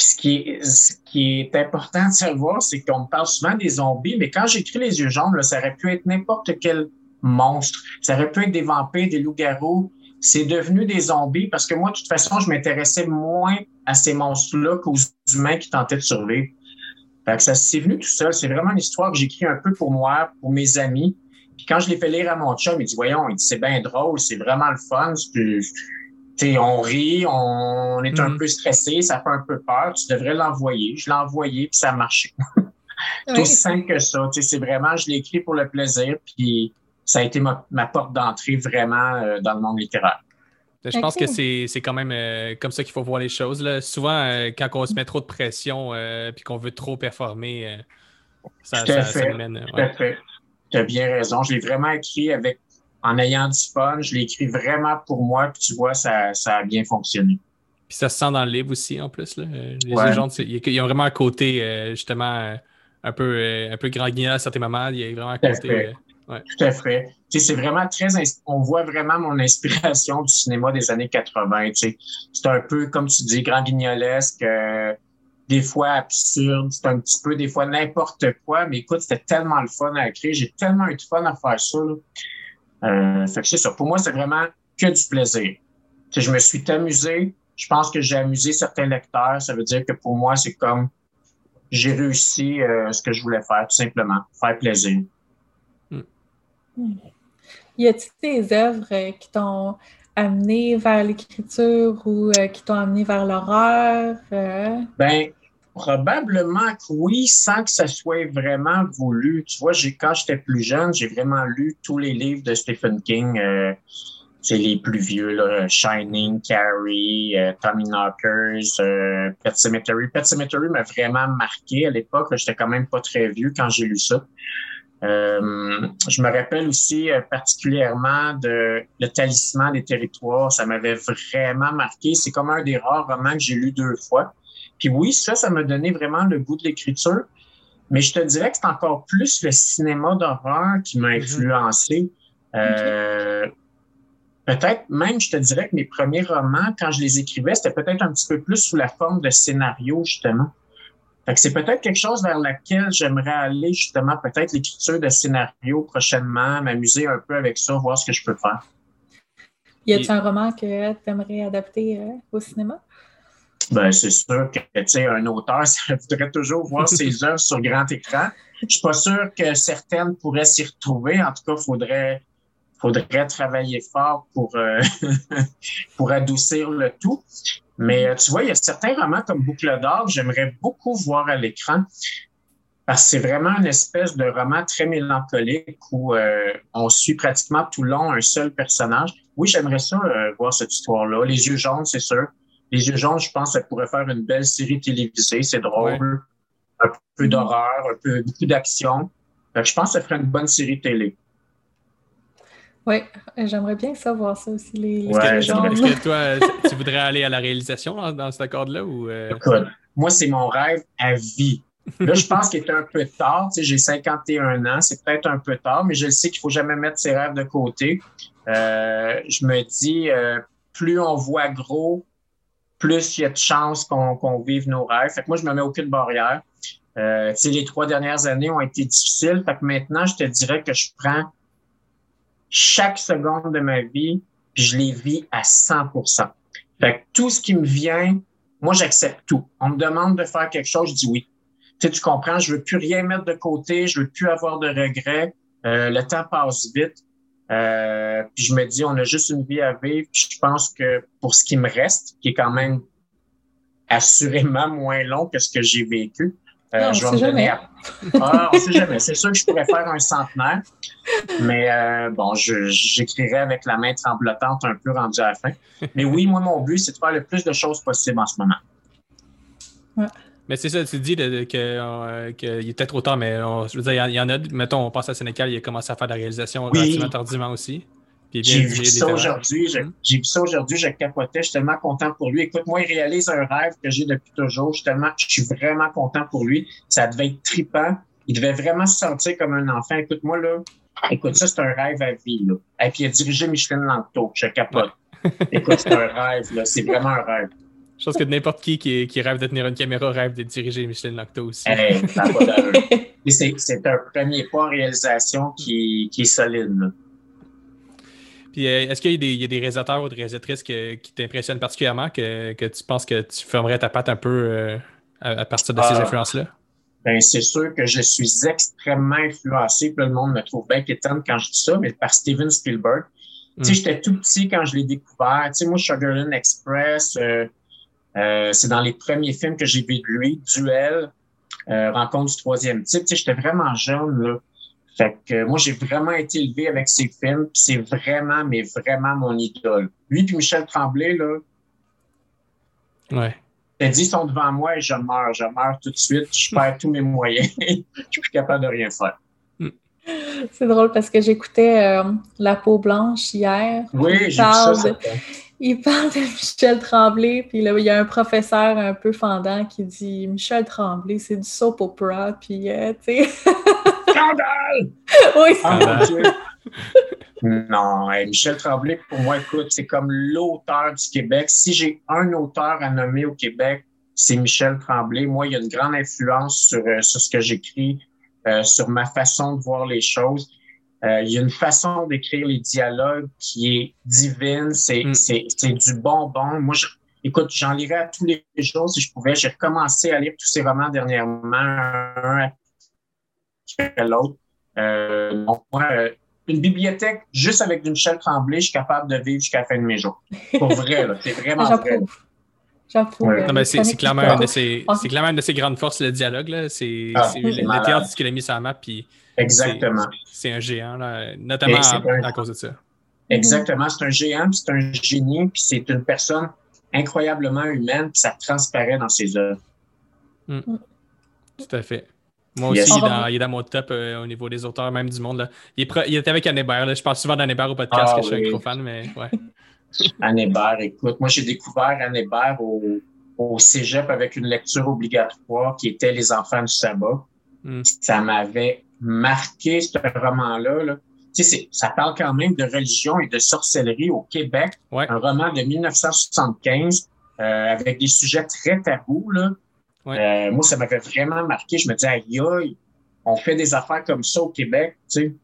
Euh, ce qui, est, important de savoir, c'est qu'on me parle souvent des zombies, mais quand j'écris Les yeux jaunes, là, ça aurait pu être n'importe quel monstre. Ça aurait pu être des vampires, des loups-garous. C'est devenu des zombies parce que moi, de toute façon, je m'intéressais moins à ces monstres-là qu'aux humains qui tentaient de survivre. Fait que ça s'est venu tout seul. C'est vraiment une histoire que j'écris un peu pour moi, pour mes amis. Puis quand je l'ai fait lire à mon chum, il dit Voyons, c'est bien drôle, c'est vraiment le fun. On rit, on est un mm-hmm. peu stressé, ça fait un peu peur. Tu devrais l'envoyer. Je l'ai envoyé, puis ça a marché. [laughs] C'est aussi simple que ça. C'est vraiment, je l'ai écrit pour le plaisir, puis ça a été ma, porte d'entrée vraiment euh, dans le monde littéraire. Je pense que c'est quand même euh, comme ça qu'il faut voir les choses. Là. Souvent, euh, quand on se met trop de pression puis qu'on veut trop performer, ça, ça, ça, mène. fait tu as bien raison. Je l'ai vraiment écrit avec en ayant du fun. Je l'ai écrit vraiment pour moi, puis tu vois, ça, ça a bien fonctionné. Puis ça se sent dans le livre aussi, en plus. Là. Euh, les gens, ils ont vraiment un côté, euh, justement, euh, un peu, un peu grand guignol à certains moments. Il y a vraiment un côté. Tout à fait. Tu sais, c'est vraiment très. On voit vraiment mon inspiration du cinéma des années 80. Tu sais. C'est un peu, comme tu dis, grand guignolesque, euh, des fois absurde, c'est un petit peu, des fois n'importe quoi. Mais écoute, c'était tellement le fun à écrire. J'ai tellement eu de fun à faire ça. Euh, fait que c'est ça. Pour moi, c'est vraiment que du plaisir. Je me suis amusé. Je pense que j'ai amusé certains lecteurs. Ça veut dire que pour moi, c'est comme j'ai réussi euh, ce que je voulais faire, tout simplement, faire plaisir. Y a-t-il des œuvres euh, qui t'ont amené vers l'écriture ou qui t'ont amené vers l'horreur? Ben, probablement que oui, sans que ça soit vraiment voulu. Tu vois, quand j'étais plus jeune, j'ai vraiment lu tous les livres de Stephen King c'est les plus vieux, là, Shining, Carrie, euh, Tommy Knockers, euh, Pet Cemetery. Pet Cemetery m'a vraiment marqué à l'époque. J'étais quand même pas très vieux quand j'ai lu ça. Euh, je me rappelle aussi particulièrement de Le Talisman des territoires. Ça m'avait vraiment marqué. C'est comme un des rares romans que j'ai lu deux fois. Puis oui, ça, ça m'a donné vraiment le goût de l'écriture. Mais je te dirais que c'est encore plus le cinéma d'horreur qui m'a mm-hmm. influencé. Euh, peut-être même, je te dirais que mes premiers romans, quand je les écrivais, c'était peut-être un petit peu plus sous la forme de scénario, justement. Fait que c'est peut-être quelque chose vers laquelle j'aimerais aller, justement, peut-être l'écriture de scénario prochainement, m'amuser un peu avec ça, voir ce que je peux faire. Y a-t-il un roman que tu aimerais adapter euh, au cinéma? Ben, c'est sûr que, tu sais, un auteur, [laughs] ça voudrait toujours voir [laughs] ses œuvres sur grand écran. Je suis pas sûr que certaines pourraient s'y retrouver. En tout cas, il faudrait faudrait travailler fort pour, euh, [laughs] pour adoucir le tout. Mais euh, tu vois, il y a certains romans comme Boucle d'or que j'aimerais beaucoup voir à l'écran parce que c'est vraiment une espèce de roman très mélancolique où euh, on suit pratiquement tout le long un seul personnage. Oui, j'aimerais ça voir cette histoire-là. Les yeux jaunes, c'est sûr. Les yeux jaunes, je pense que ça pourrait faire une belle série télévisée. C'est drôle. Un peu d'horreur, un peu beaucoup d'action. Je pense que ça ferait une bonne série télé. Oui, j'aimerais bien savoir ça aussi. Les, Est-ce que, [laughs] toi, tu voudrais aller à la réalisation dans, cet accord-là? Ou euh? Écoute, moi, c'est mon rêve à vie. Là, je pense qu'il est un peu tard. Tu sais, j'ai 51 ans, c'est peut-être un peu tard, mais je sais qu'il ne faut jamais mettre ses rêves de côté. Euh, je me dis, euh, plus on voit gros, plus il y a de chances qu'on vive nos rêves. Fait que moi, je me mets aucune barrière. Euh, les trois dernières années ont été difficiles. Fait que maintenant, je te dirais que je prends chaque seconde de ma vie, puis je les vis à 100 Fait que tout ce qui me vient, moi, j'accepte tout. On me demande de faire quelque chose, je dis oui. Tu sais, tu comprends, je veux plus rien mettre de côté, je veux plus avoir de regrets. Euh, le temps passe vite. Euh, puis je me dis, on a juste une vie à vivre. Puis je pense que pour ce qui me reste, qui est quand même assurément moins long que ce que j'ai vécu, euh, je vais me donner Ah, on sait jamais. C'est sûr que je pourrais faire un centenaire, mais euh, bon, j'écrirai avec la main tremblotante un peu rendue à la fin. Mais oui, moi, mon but, c'est de faire le plus de choses possible en ce moment. Mais c'est ça, tu dis qu'il euh, est peut-être trop tard, mais je veux dire, il y, en a, mettons, on passe à Sénégal, il a commencé à faire de la réalisation relativement tardivement aussi. J'ai vu ça aujourd'hui. Hmm? J'ai vu ça aujourd'hui. Je capotais. Je suis tellement content pour lui. Écoute, moi, il réalise un rêve que j'ai depuis toujours. Je suis tellement, je suis vraiment content pour lui. Ça devait être trippant. Il devait vraiment se sentir comme un enfant. Écoute, moi, là, écoute, ça, c'est un rêve à vie, là. Et puis, il a dirigé Micheline Langto. Je capote. écoute, c'est un rêve, là. C'est vraiment un rêve. Je pense que n'importe qui, qui, rêve de tenir une caméra rêve de diriger Micheline Lacto aussi. Hey, c'est un premier pas en réalisation qui, qui est solide. Là. Puis euh, est-ce qu'il y, a des réalisateurs ou des réalisatrices qui t'impressionnent particulièrement, que, tu penses que tu fermerais ta patte un peu euh, à, partir de ces ah. influences-là? Ben, c'est sûr que je suis extrêmement influencé. Puis le monde me trouve bien quétaine quand je dis ça, mais par Steven Spielberg. Tu sais, hmm. j'étais tout petit quand je l'ai découvert. Tu sais, moi, Sugarland Express, euh, c'est dans les premiers films que j'ai vu de lui. Duel, Rencontre du troisième type. Tu sais, j'étais vraiment jeune, là. Fait que moi, j'ai vraiment été élevé avec ces films. C'est vraiment, mais vraiment mon idole. Lui puis Michel Tremblay, là. Ouais. T'as dit, ils sont devant moi et je meurs. Je meurs tout de suite. Je perds tous mes moyens. [laughs] je suis plus capable de rien faire. C'est drôle parce que j'écoutais euh, La peau blanche hier. Oui, j'ai vu ça. Il parle de Michel Tremblay, puis là, il y a un professeur un peu fendant qui dit Michel Tremblay, c'est du soap opera, puis euh, tu sais. [laughs] Scandale! oui, Ah, Dieu. Non, Michel Tremblay, pour moi, écoute, c'est comme l'auteur du Québec. Si j'ai un auteur à nommer au Québec, c'est Michel Tremblay. Moi, il y a une grande influence sur, euh, sur ce que j'écris, euh, sur ma façon de voir les choses. Euh, il y a une façon d'écrire les dialogues qui est divine. C'est Mm. c'est c'est du bonbon. Moi, je, écoute, j'en lirais à tous les jours si je pouvais. J'ai recommencé à lire tous ces romans dernièrement, un après l'autre. Euh, donc, moi, euh, une bibliothèque juste avec du Michel Tremblay, je suis capable de vivre jusqu'à la fin de mes jours. Pour vrai, là. C'est vraiment [laughs] vrai. Ouais. euh, c'est clairement, une de ses- c'est clairement une de ses grandes forces, le dialogue. là. C'est Ah, le, théâtre, ce qu'il a mis sur la map, puis Exactement. c'est un géant, là, notamment à, un- à cause de ça. Exactement. C'est un géant, puis c'est un génie, puis c'est une personne incroyablement humaine, puis ça transparaît dans ses œuvres. Tout à fait. Moi Yes. aussi, il est, On dans, va- il est dans mon top euh, au niveau des auteurs, même du monde. Là. Il, est pro- il était avec Anne Hébert. Là. Je parle souvent d'Anne Hébert au podcast, Ah que je suis oui. un gros fan, mais ouais. [laughs] Anne Hébert, écoute, moi, j'ai découvert Anne Hébert au, au cégep avec une lecture obligatoire qui était Les enfants du sabbat. Mm. Ça m'avait marqué, ce roman-là. Là. Tu sais, ça parle quand même de religion et de sorcellerie au Québec. Ouais. Un roman de 1975 euh, avec des sujets très tabous. Là. Ouais. Euh, moi, ça m'avait vraiment marqué. Je me disais, aïe, aïe, on fait des affaires comme ça au Québec. Tu sais.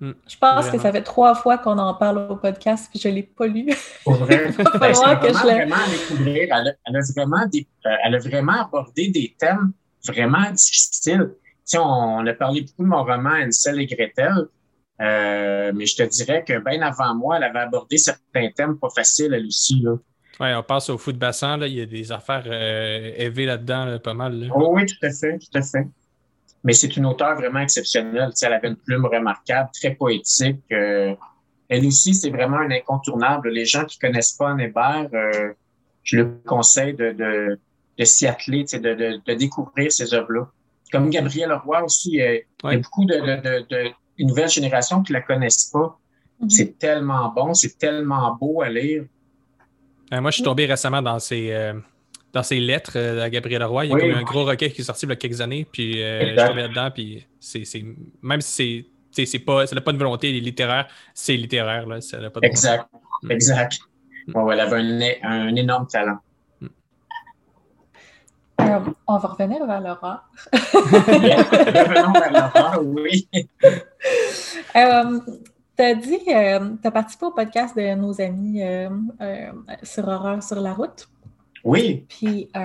Je pense Vraiment. que ça fait trois fois qu'on en parle au podcast, puis je ne l'ai pas lu. Pour vrai? [laughs] Ben, que je vraiment à découvrir. Elle a, elle a vraiment des, euh, elle a vraiment abordé des thèmes vraiment difficiles. Tu sais, on, on a parlé beaucoup de mon roman Ansel et Gretel, euh, mais je te dirais que bien avant moi, elle avait abordé certains thèmes pas faciles, elle aussi. Là. ouais. On passe au foot bassin. Là. Il y a des affaires euh, élevées là-dedans, là, pas mal. là. Oh, oui, tout à fait, tout à fait. Mais c'est une auteure vraiment exceptionnelle. Tu sais, elle avait une plume remarquable, très poétique. euh, elle aussi, c'est vraiment un incontournable. Les gens qui connaissent pas Anne Hébert, euh, je le conseille de, de, de s'y atteler, tu sais, de, de, de découvrir ces œuvres-là. Comme Gabriel Roy aussi, euh, il y a beaucoup de, de, de, de une nouvelle génération qui la connaissent pas. Mhm. C'est tellement bon, c'est tellement beau à lire. Euh, moi, je suis tombé récemment dans ses, euh, dans ses lettres euh, à Gabriel Roy. Il y a Oui. comme un gros recueil qui est sorti il y a quelques années. Puis euh, je suis Exact. tombé là-dedans. Puis c'est, c'est- même si c'est. C'est pas, ça n'a pas une volonté littéraire, c'est littéraire. Là, ça n'a pas de. Exact, Mm. exact. Mm. Elle avait un, énorme talent. Euh, on va revenir vers Laura. Bien, Revenons vers l'horreur, oui. Euh, tu as dit, tu as participé au podcast de nos amis euh, euh, sur Horreur sur la route. Oui, Puis, tu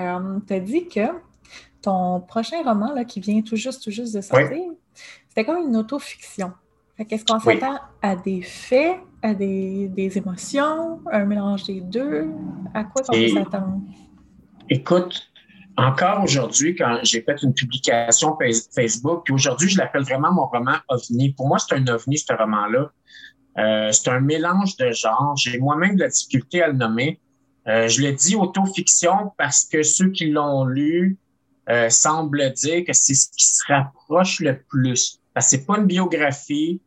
as dit que ton prochain roman, là, qui vient tout juste, tout juste de sortir, c'était comme une autofiction. Qu'est-ce qu'on Oui. s'attend à des faits, à des, des émotions, un mélange des deux? À quoi Et- peut s'attendre? écoute, encore aujourd'hui, quand j'ai fait une publication Face- Facebook, puis aujourd'hui, je l'appelle vraiment mon roman OVNI. Pour moi, c'est un OVNI, ce roman-là. Euh, c'est un mélange de genres. J'ai moi-même de la difficulté à le nommer. Euh, je le dis autofiction parce que ceux qui l'ont lu euh, semblent dire que c'est ce qui se rapproche le plus. Parce que c'est pas une biographie.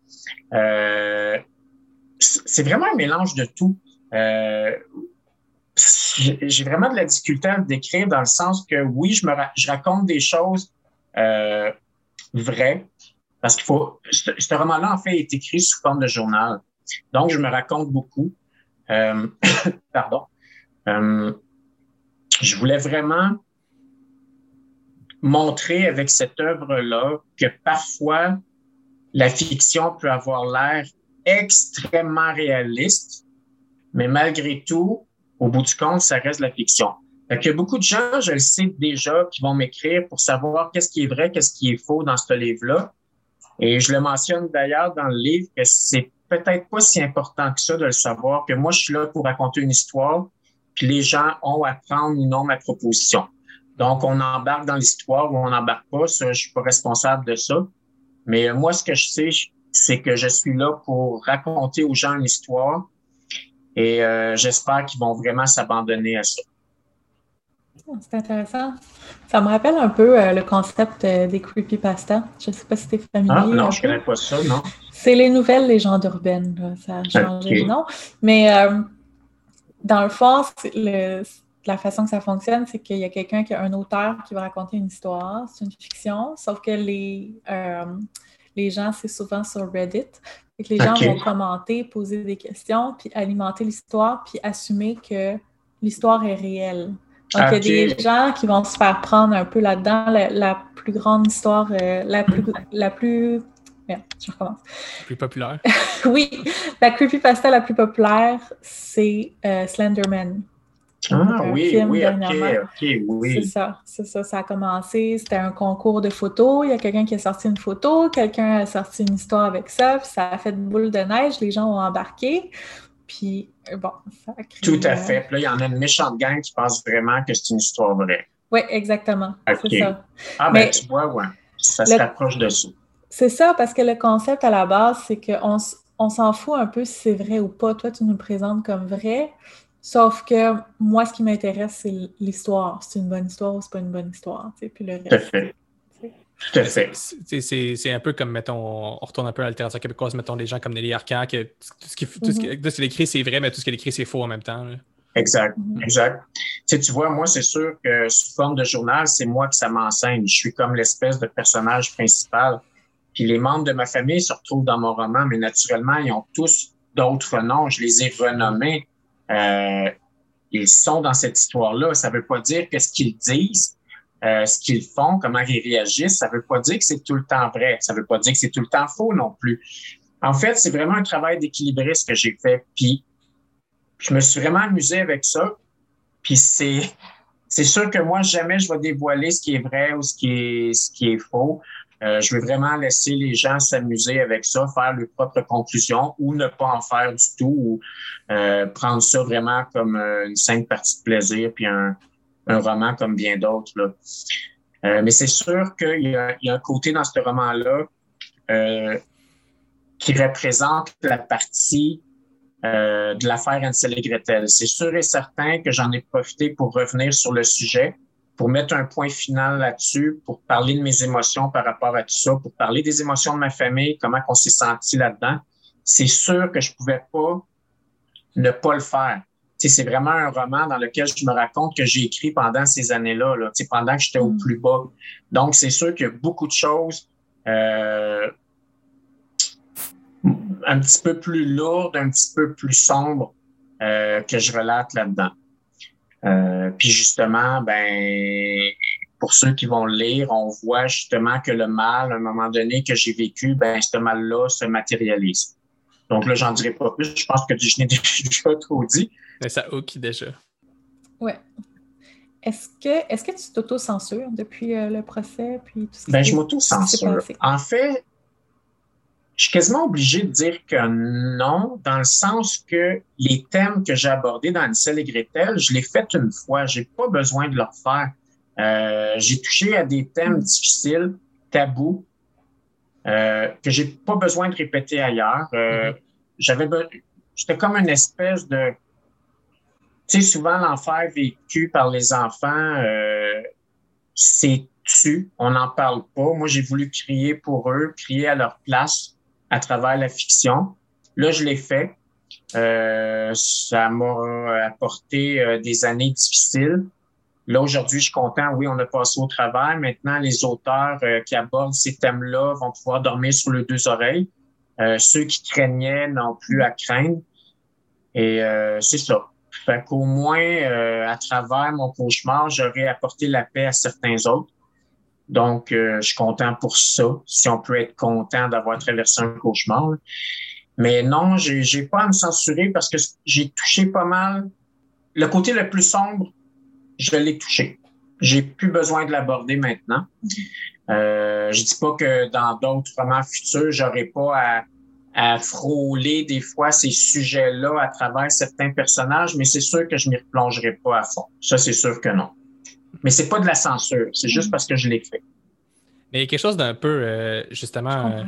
Euh, c'est vraiment un mélange de tout. Euh, j'ai vraiment de la difficulté à le décrire dans le sens que oui, je me raconte des choses euh, vraies parce qu'il faut. Ce, ce roman-là, en fait, est écrit sous forme de journal. Donc, je me raconte beaucoup. [coughs] Pardon. Euh, je voulais vraiment montrer avec cette œuvre-là que parfois la fiction peut avoir l'air extrêmement réaliste, mais malgré tout, au bout du compte, ça reste la fiction. Fait que beaucoup de gens, je le sais déjà, qui vont m'écrire pour savoir qu'est-ce qui est vrai, qu'est-ce qui est faux dans ce livre-là. Et je le mentionne d'ailleurs dans le livre que c'est peut-être pas si important que ça de le savoir, que moi, je suis là pour raconter une histoire, les gens ont à prendre ou non ma proposition. Donc, on embarque dans l'histoire ou on n'embarque pas, ça, je suis pas responsable de ça. Mais euh, moi, ce que je sais, c'est que je suis là pour raconter aux gens une histoire et euh, j'espère qu'ils vont vraiment s'abandonner à ça. C'est intéressant. Ça me rappelle un peu euh, le concept euh, des creepypasta. Je ne sais pas si tu es familier. Ah, non, je peu. connais pas ça, non? C'est les nouvelles légendes urbaines. là. Ça a changé Ok. de nom. Mais dans le fond, le- la façon que ça fonctionne, c'est qu'il y a quelqu'un qui a un auteur qui va raconter une histoire. C'est une fiction, sauf que les, euh, les gens, c'est souvent sur Reddit. Fait que les gens vont commenter, poser des questions, puis alimenter l'histoire, puis assumer que l'histoire est réelle. Donc, il y a des gens qui vont se faire prendre un peu là-dedans. La, la plus grande histoire, euh, la plus... La plus... Merde, je recommence. Plus populaire. [laughs] Oui, la creepypasta la plus populaire, c'est euh, Slenderman. Ah oui, film oui, ok, ok, C'est oui. ça, c'est ça. Ça a commencé, c'était un concours de photos. Il y a quelqu'un qui a sorti une photo, quelqu'un a sorti une histoire avec ça, puis ça a fait une boule de neige, les gens ont embarqué. Puis, euh, bon, ça a créé... Tout à euh, fait. Puis là, il y en a une méchante gang qui pense vraiment que c'est une histoire vraie. Oui, exactement. Ok. C'est ça. Ah, Mais- ben, tu vois, ouais. Ça Le- se rapproche de ça. C'est ça, parce que le concept à la base, c'est qu'on on s'en fout un peu si c'est vrai ou pas. Toi, tu nous le présentes comme vrai. Sauf que moi, ce qui m'intéresse, c'est l'histoire. C'est une bonne histoire ou c'est pas une bonne histoire. tu sais, Puis le Tout à reste. fait. Tout à fait. C'est- un peu comme, mettons, on retourne un peu à la littérature québécoise, mettons des gens comme Nelly Arcan, que tout ce qui- tout ce qui- tout ce qu'elle écrit, c'est vrai, mais tout ce qu'elle écrit, c'est faux en même temps. là. Exact. Mhm. Exact. Tu sais, tu vois, moi, c'est sûr que sous forme de journal, c'est moi que ça m'enseigne. Je suis comme l'espèce de personnage principal. Puis les membres de ma famille se retrouvent dans mon roman, mais naturellement, ils ont tous d'autres noms. Je les ai renommés. Euh, ils sont dans cette histoire-là. Ça veut pas dire que ce qu'ils disent, euh, ce qu'ils font, comment ils réagissent, ça veut pas dire que c'est tout le temps vrai. Ça veut pas dire que c'est tout le temps faux non plus. En fait, c'est vraiment un travail d'équilibriste que j'ai fait. Puis je me suis vraiment amusé avec ça. Puis c'est c'est sûr que moi jamais je vais dévoiler ce qui est vrai ou ce qui est ce qui est faux. Euh, je veux vraiment laisser les gens s'amuser avec ça, faire leurs propres conclusions ou ne pas en faire du tout ou euh, prendre ça vraiment comme euh, une simple partie de plaisir puis un, roman comme bien d'autres. mais c'est sûr qu'il y y a un côté dans ce roman-là qui représente la partie de l'affaire Ansel et Gretel. C'est sûr et certain que j'en ai profité pour revenir sur le sujet, pour mettre un point final là-dessus, pour parler de mes émotions par rapport à tout ça, pour parler des émotions de ma famille, comment on s'est senti là-dedans. C'est sûr que je pouvais pas ne pas le faire. C'est vraiment un roman dans lequel je me raconte que j'ai écrit pendant ces années-là, là, pendant que j'étais au Mm. plus bas. Donc, c'est sûr qu'il y a beaucoup de choses euh, un petit peu plus lourdes, un petit peu plus sombres euh, que je relate là-dedans. Euh, puis justement, ben, pour ceux qui vont le lire, on voit justement que le mal, à un moment donné que j'ai vécu, ben, ce mal-là se matérialise. Donc là, j'en dirai pas plus. Je pense que je n'ai [laughs] déjà trop dit. Mais ça hook déjà. Ouais. Est-ce que, est-ce que tu t'auto-censures depuis euh, le procès? Puis tout ce qui Ben, je m'auto-censure. En fait, je suis quasiment obligé de dire que non, dans le sens que les thèmes que j'ai abordés dans Ansel et Gretel, je l'ai fait une fois. J'ai pas besoin de le refaire. Euh, j'ai touché à des thèmes difficiles, tabous, euh, que j'ai pas besoin de répéter ailleurs. Euh, Mhm. J'avais, j'étais comme une espèce de, tu sais, souvent l'enfer vécu par les enfants, euh, c'est tu, on n'en parle pas. Moi, j'ai voulu crier pour eux, crier à leur place à travers la fiction. Là, je l'ai fait. Euh, ça m'a apporté euh, des années difficiles. Là, aujourd'hui, je suis content. Oui, on a passé au travers. Maintenant, les auteurs euh, qui abordent ces thèmes-là vont pouvoir dormir sur les deux oreilles. Euh, ceux qui craignaient n'ont plus à craindre. Et c'est ça. Fait qu'au moins, à travers mon cauchemar, j'aurais apporté la paix à certains autres. Donc, euh, je suis content pour ça, si on peut être content d'avoir traversé un cauchemar. Mais non, j'ai pas à me censurer parce que j'ai touché pas mal. Le côté le plus sombre, je l'ai touché. J'ai plus besoin de l'aborder maintenant. Euh, je dis pas que dans d'autres romans futurs, j'aurais pas à, à frôler des fois ces sujets-là à travers certains personnages, mais c'est sûr que je m'y replongerai pas à fond. Ça, c'est sûr que non. Mais c'est pas de la censure, c'est juste parce que je l'ai fait. Mais il y a quelque chose d'un peu, euh, justement, euh,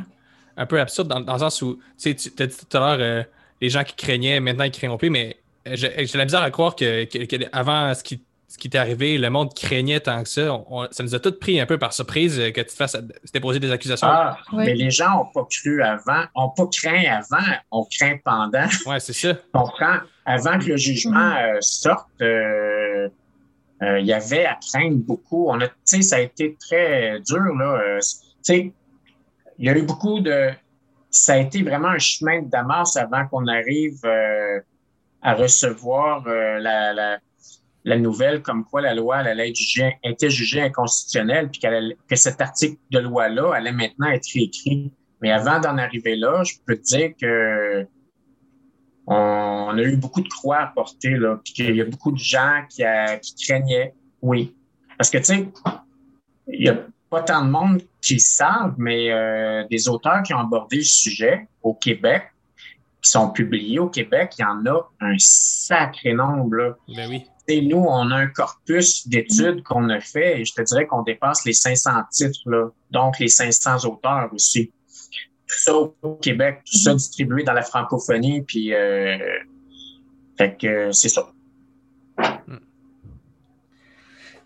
un peu absurde dans, dans le sens où, tu sais, tu as dit tout à l'heure, euh, les gens qui craignaient, maintenant ils craignent plus, mais euh, j'ai la misère à croire que, que- que avant ce qui, ce qui t'est arrivé, le monde craignait tant que ça. On- on- ça nous a tous pris un peu par surprise que tu te fasses se déposer des accusations. Ah, Oui. mais les gens ont pas cru avant, ont pas craint avant, on craint pendant. Ouais, c'est ça. [laughs] Tu comprends? avant que le jugement euh, sorte, euh, euh, il y avait à craindre beaucoup. On a, ça a été très dur. Euh, il y a eu beaucoup de, ça a été vraiment un chemin de Damas avant qu'on arrive euh, à recevoir la, la, nouvelle comme quoi la loi allait était jugée inconstitutionnelle, puis allait- que cet article de loi-là allait maintenant être réécrit. Mais avant d'en arriver là, je peux te dire que on, a eu beaucoup de croix à porter, là, puis qu'il y a beaucoup de gens qui, a- qui craignaient, oui. Parce que, tu sais, il y a pas tant de monde qui le savent, mais euh, des auteurs qui ont abordé le sujet au Québec, qui sont publiés au Québec, il y en a un sacré nombre, là. Ben oui. Et nous, on a un corpus d'études qu'on a fait et je te dirais qu'on dépasse les 500 titres, là, donc les 500 auteurs aussi. Tout ça au Québec, tout ça distribué dans la francophonie, puis euh, fait que euh, c'est ça.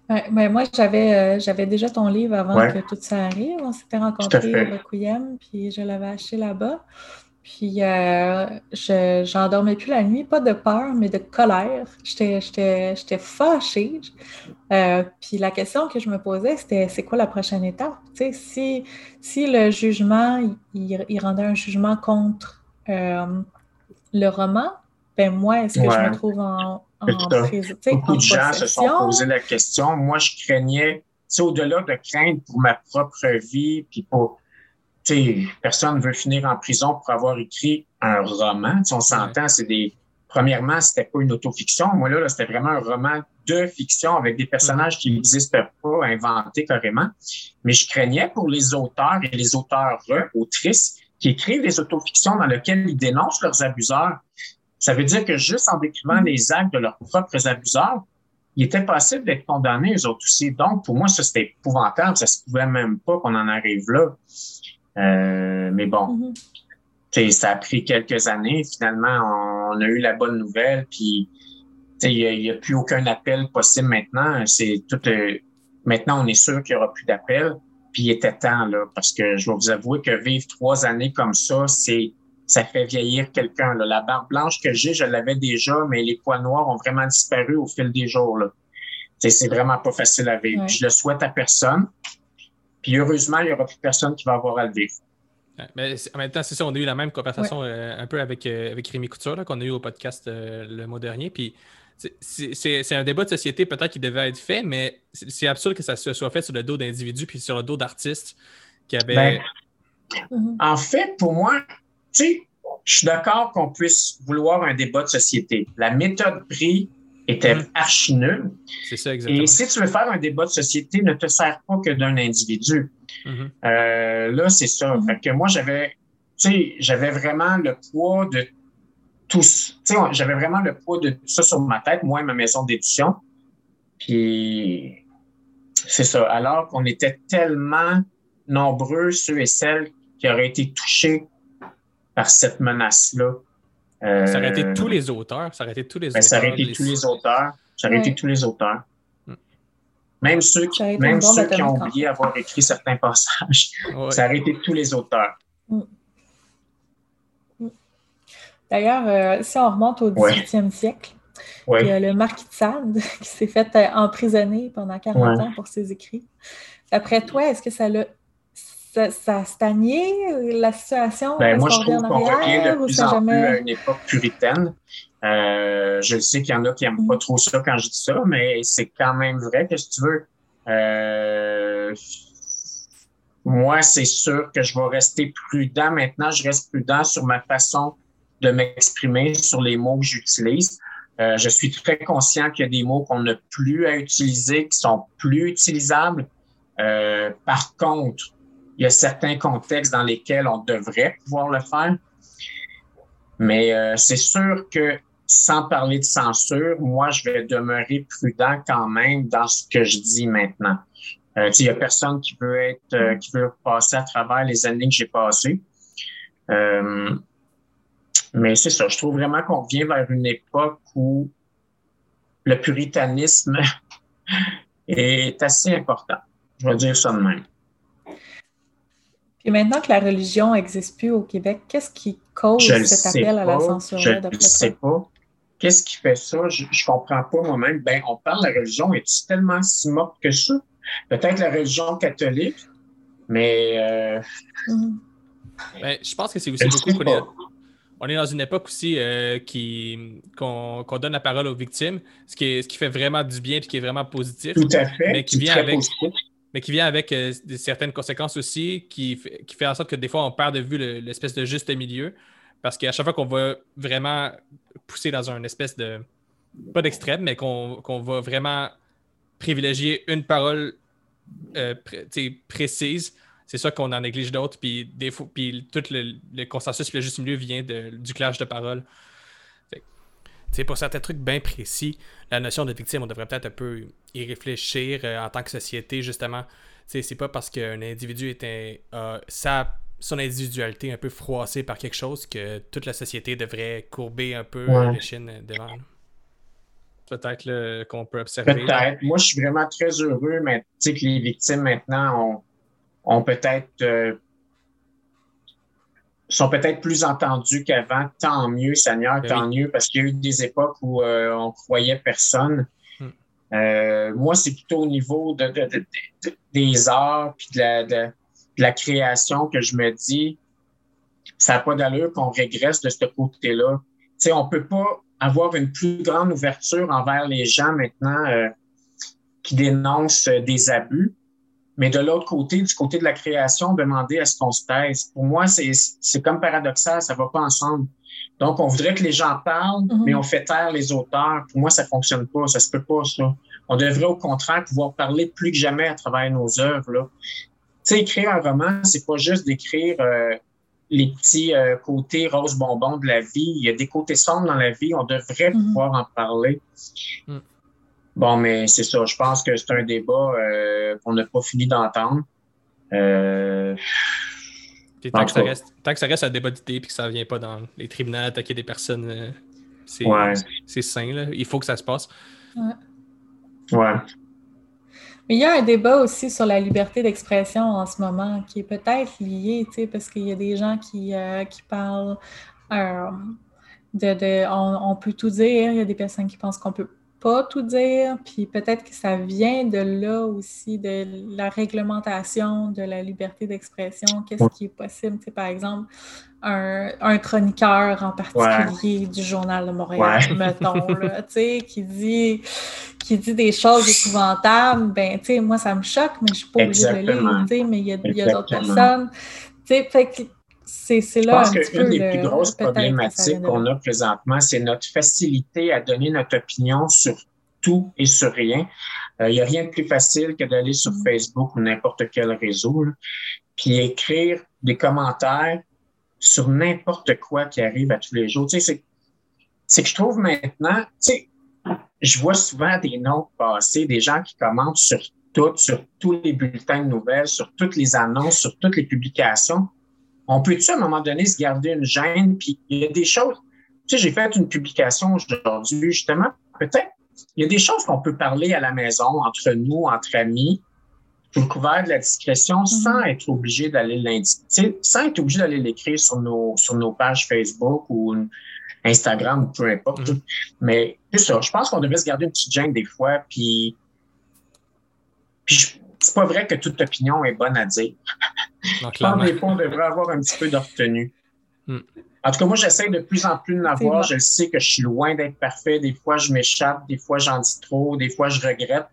Ouais, mais moi, j'avais euh, j'avais déjà ton livre avant Ouais. que tout ça arrive. On s'était rencontrés au Requiem, puis je l'avais acheté là-bas. Puis euh, je j'en dormais plus la nuit, pas de peur, mais de colère. J'étais fâchée. Euh, puis la question que je me posais, c'était c'est quoi la prochaine étape? Si, si le jugement, il, il rendait un jugement contre euh, le roman, ben moi, est-ce que je me trouve en, sais, Beaucoup en de gens se sont possession? posé la question. Moi, je craignais, au-delà de craindre pour ma propre vie, puis pour, sais, personne veut finir en prison pour avoir écrit un roman. Tu sais, on s'entend, c'est des, premièrement, c'était pas une autofiction. Moi, là, là, c'était vraiment un roman de fiction avec des personnages qui n'existent pas, inventés carrément. Mais je craignais pour les auteurs et les auteurs, autrices, qui écrivent des autofictions dans lesquelles ils dénoncent leurs abuseurs. Ça veut dire que juste en décrivant les actes de leurs propres abuseurs, il était possible d'être condamnés, eux autres aussi. Donc, pour moi, ça, c'était épouvantable. Ça se pouvait même pas qu'on en arrive là. Euh, mais bon, Mhm. ça a pris quelques années. Finalement, on a eu la bonne nouvelle. Puis, il n'y a, plus aucun appel possible maintenant. C'est tout. euh, maintenant, on est sûr qu'il n'y aura plus d'appel. Puis, il était temps, là, parce que je vais vous avouer que vivre trois années comme ça, c'est ça fait vieillir quelqu'un. La barbe blanche que j'ai, je l'avais déjà, mais les poils noirs ont vraiment disparu au fil des jours. Là. C'est vraiment pas facile à vivre. Ouais. Je le souhaite à personne. Puis heureusement, il n'y aura plus personne qui va avoir à le vivre. Mais c'est- en même temps, c'est ça, on a eu la même conversation euh, un peu avec, euh, avec Rémi Couture là, qu'on a eu au podcast euh, le mois dernier. Puis c'est- c'est c'est- c'est un débat de société peut-être qui devait être fait, mais c'est c'est absurde que ça se soit fait sur le dos d'individus puis sur le dos d'artistes qui avaient. Ben, Mhm. En fait, pour moi, tu sais, je suis d'accord qu'on puisse vouloir un débat de société. La méthode prise était Mhm. archi nulle. c'est ça exactement. Et si tu veux faire un débat de société, ne te sert pas que d'un individu. Mhm. Euh, là, c'est ça. Fait que moi, j'avais, tu sais, j'avais vraiment le poids de tout, c- tu sais, j'avais vraiment le poids de tout ça sur ma tête, moi et ma maison d'édition. Puis, c'est ça. Alors qu'on était tellement nombreux, ceux et celles qui auraient été touchés par cette menace-là. Euh, Ça aurait été tous les auteurs. Ça aurait été tous les ben, auteurs. ça aurait été les- tous les auteurs. Ça aurait Ouais. été tous les auteurs. Même ceux qui, même ceux qui ont oublié avoir écrit certains passages. Ouais. Ça aurait été tous les auteurs. D'ailleurs, euh, si on remonte au Ouais. 18e siècle, il y a le marquis de Sade [laughs] qui s'est fait euh, emprisonner pendant 40 Ouais. ans pour ses écrits. D'après toi, est-ce que ça l'a ça, ça a stagné la situation? Ben, moi, je trouve qu'on revient de plus en plus jamais- à une époque puritaine? Euh, je sais qu'il y en a qui n'aiment Mm. pas trop ça quand je dis ça, mais c'est quand même vrai que si tu veux. Euh, moi, c'est sûr que je vais rester prudent. Maintenant, je reste prudent sur ma façon de m'exprimer, sur les mots que j'utilise. Euh, je suis très conscient qu'il y a des mots qu'on n'a plus à utiliser, qui sont plus utilisables. Euh, par contre, il y a certains contextes dans lesquels on devrait pouvoir le faire. Mais euh, c'est sûr que sans parler de censure, moi, je vais demeurer prudent quand même dans ce que je dis maintenant. Euh, il y a personne qui veut être, euh, qui veut passer à travers les années que j'ai passées. Euh, mais c'est ça, je trouve vraiment qu'on vient vers une époque où le puritanisme [laughs] est assez important. Je vais dire ça de même. Puis maintenant que la religion n'existe plus au Québec, qu'est-ce qui cause Je cet appel à la pas. censure-là, Je ne sais pas. qu'est-ce qui fait ça? Je, je comprends pas moi-même. Ben, on parle de la religion, est-tu tellement si morte que ça? Peut-être la religion catholique, mais euh, Mhm. Ben, je pense que c'est aussi je beaucoup on est dans une époque aussi euh, qui, qu'on, donne la parole aux victimes, ce qui, est- ce qui fait vraiment du bien et qui est vraiment positif. Tout à fait. Mais qui vient avec- positif. Mais qui vient avec euh, certaines conséquences aussi, qui, qui fait en sorte que des fois, on perd de vue le- l'espèce de juste milieu. Parce qu'à chaque fois qu'on va vraiment pousser dans un espèce de. pas d'extrême, mais qu'on qu'on va vraiment privilégier une parole euh, précise, c'est ça qu'on en néglige d'autres. Puis, tout le, le consensus le juste milieu vient de- du clash de paroles. Fait que, tu sais, pour certains trucs bien précis, la notion de victime, on devrait peut-être un peu y réfléchir euh, en tant que société, justement. C'est pas parce qu'un individu est un, a sa- son individualité un peu froissée par quelque chose que toute la société devrait courber un peu Ouais. l'échine devant. Peut-être qu'on peut observer. Peut-être. Moi, je suis vraiment très heureux, mais tu sais que les victimes maintenant ont, ont peut-être euh, sont peut-être plus entendues qu'avant. Tant mieux, Seigneur, Ben tant mieux, parce qu'il y a eu des époques où euh, on croyait personne. Hmm. Euh, moi, c'est plutôt au niveau de, de- de- de- des arts puis de la, de- la création que je me dis, ça n'a pas d'allure qu'on régresse de ce côté-là. Tu sais, on peut pas avoir une plus grande ouverture envers les gens maintenant euh, qui dénoncent euh, des abus. Mais de l'autre côté, du côté de la création, demander à ce qu'on se taise. Pour moi, c'est, c'est comme paradoxal, ça va pas ensemble. Donc, on voudrait que les gens parlent, Mhm. mais on fait taire les auteurs. Pour moi, ça fonctionne pas, ça se peut pas, ça. On devrait au contraire pouvoir parler plus que jamais à travers nos œuvres. Là. Tu sais, écrire un roman, c'est pas juste d'écrire euh, les petits euh, côtés rose bonbon de la vie. Il y a des côtés sombres dans la vie, on devrait Mhm. pouvoir en parler. Mhm. Bon, mais c'est ça. Je pense que c'est un débat euh, qu'on n'a pas fini d'entendre. Euh, tant, que ça reste, tant que ça reste un débat d'idées et que ça vient pas dans les tribunaux attaquer des personnes, euh, c'est Ouais. sain. Là. Il faut que ça se passe. ouais. Mais il y a un débat aussi sur la liberté d'expression en ce moment qui est peut-être lié, tu sais, parce qu'il y a des gens qui, euh, qui parlent euh, de, de on, on peut tout dire, il y a des personnes qui pensent qu'on peut pas tout dire, puis peut-être que ça vient de là aussi, de la réglementation de la liberté d'expression, qu'est-ce qui est possible, tu sais, par exemple, un, un chroniqueur en particulier du Journal de Montréal, Ouais. [laughs] mettons, là, tu sais, qui dit qui dit des choses épouvantables, ben, tu sais, moi, ça me choque, mais je suis pas obligée de lire, tu sais, mais il y a, a d'autres personnes. Tu sais, fait que c'est c'est Je là pense qu'une des le- plus grosses problématiques qu'on là. a présentement, c'est notre facilité à donner notre opinion sur tout et sur rien. Euh, Il n'y a rien de plus facile que d'aller sur Mm. Facebook ou n'importe quel réseau, là, puis écrire des commentaires sur n'importe quoi qui arrive à tous les jours. Tu sais, c'est- que je trouve maintenant, tu sais, je vois souvent des notes passer, des gens qui commentent sur tout, sur tous les bulletins de nouvelles, sur toutes les annonces, sur toutes les publications. On peut-tu, à un moment donné, se garder une gêne? Puis il y a des choses. Tu sais, j'ai fait une publication aujourd'hui, justement, peut-être. Il y a des choses qu'on peut parler à la maison, entre nous, entre amis, sous le couvert de la discrétion, sans être obligé d'aller l'indiquer, sans être obligé d'aller l'écrire sur nos, sur nos pages Facebook ou Instagram ou peu importe. Mhm. Mais c'est ça. Je pense qu'on devrait se garder une petite gêne des fois, puis, puis je- c'est pas vrai que toute opinion est bonne à dire. Donc, Je pense clairement. que des fois, on devrait avoir un petit peu de retenue. Hmm. En tout cas, moi, j'essaie de plus en plus de n'avoir. C'est Je sais que je suis loin d'être parfait. Des fois, je m'échappe. Des fois, j'en dis trop. Des fois, je regrette.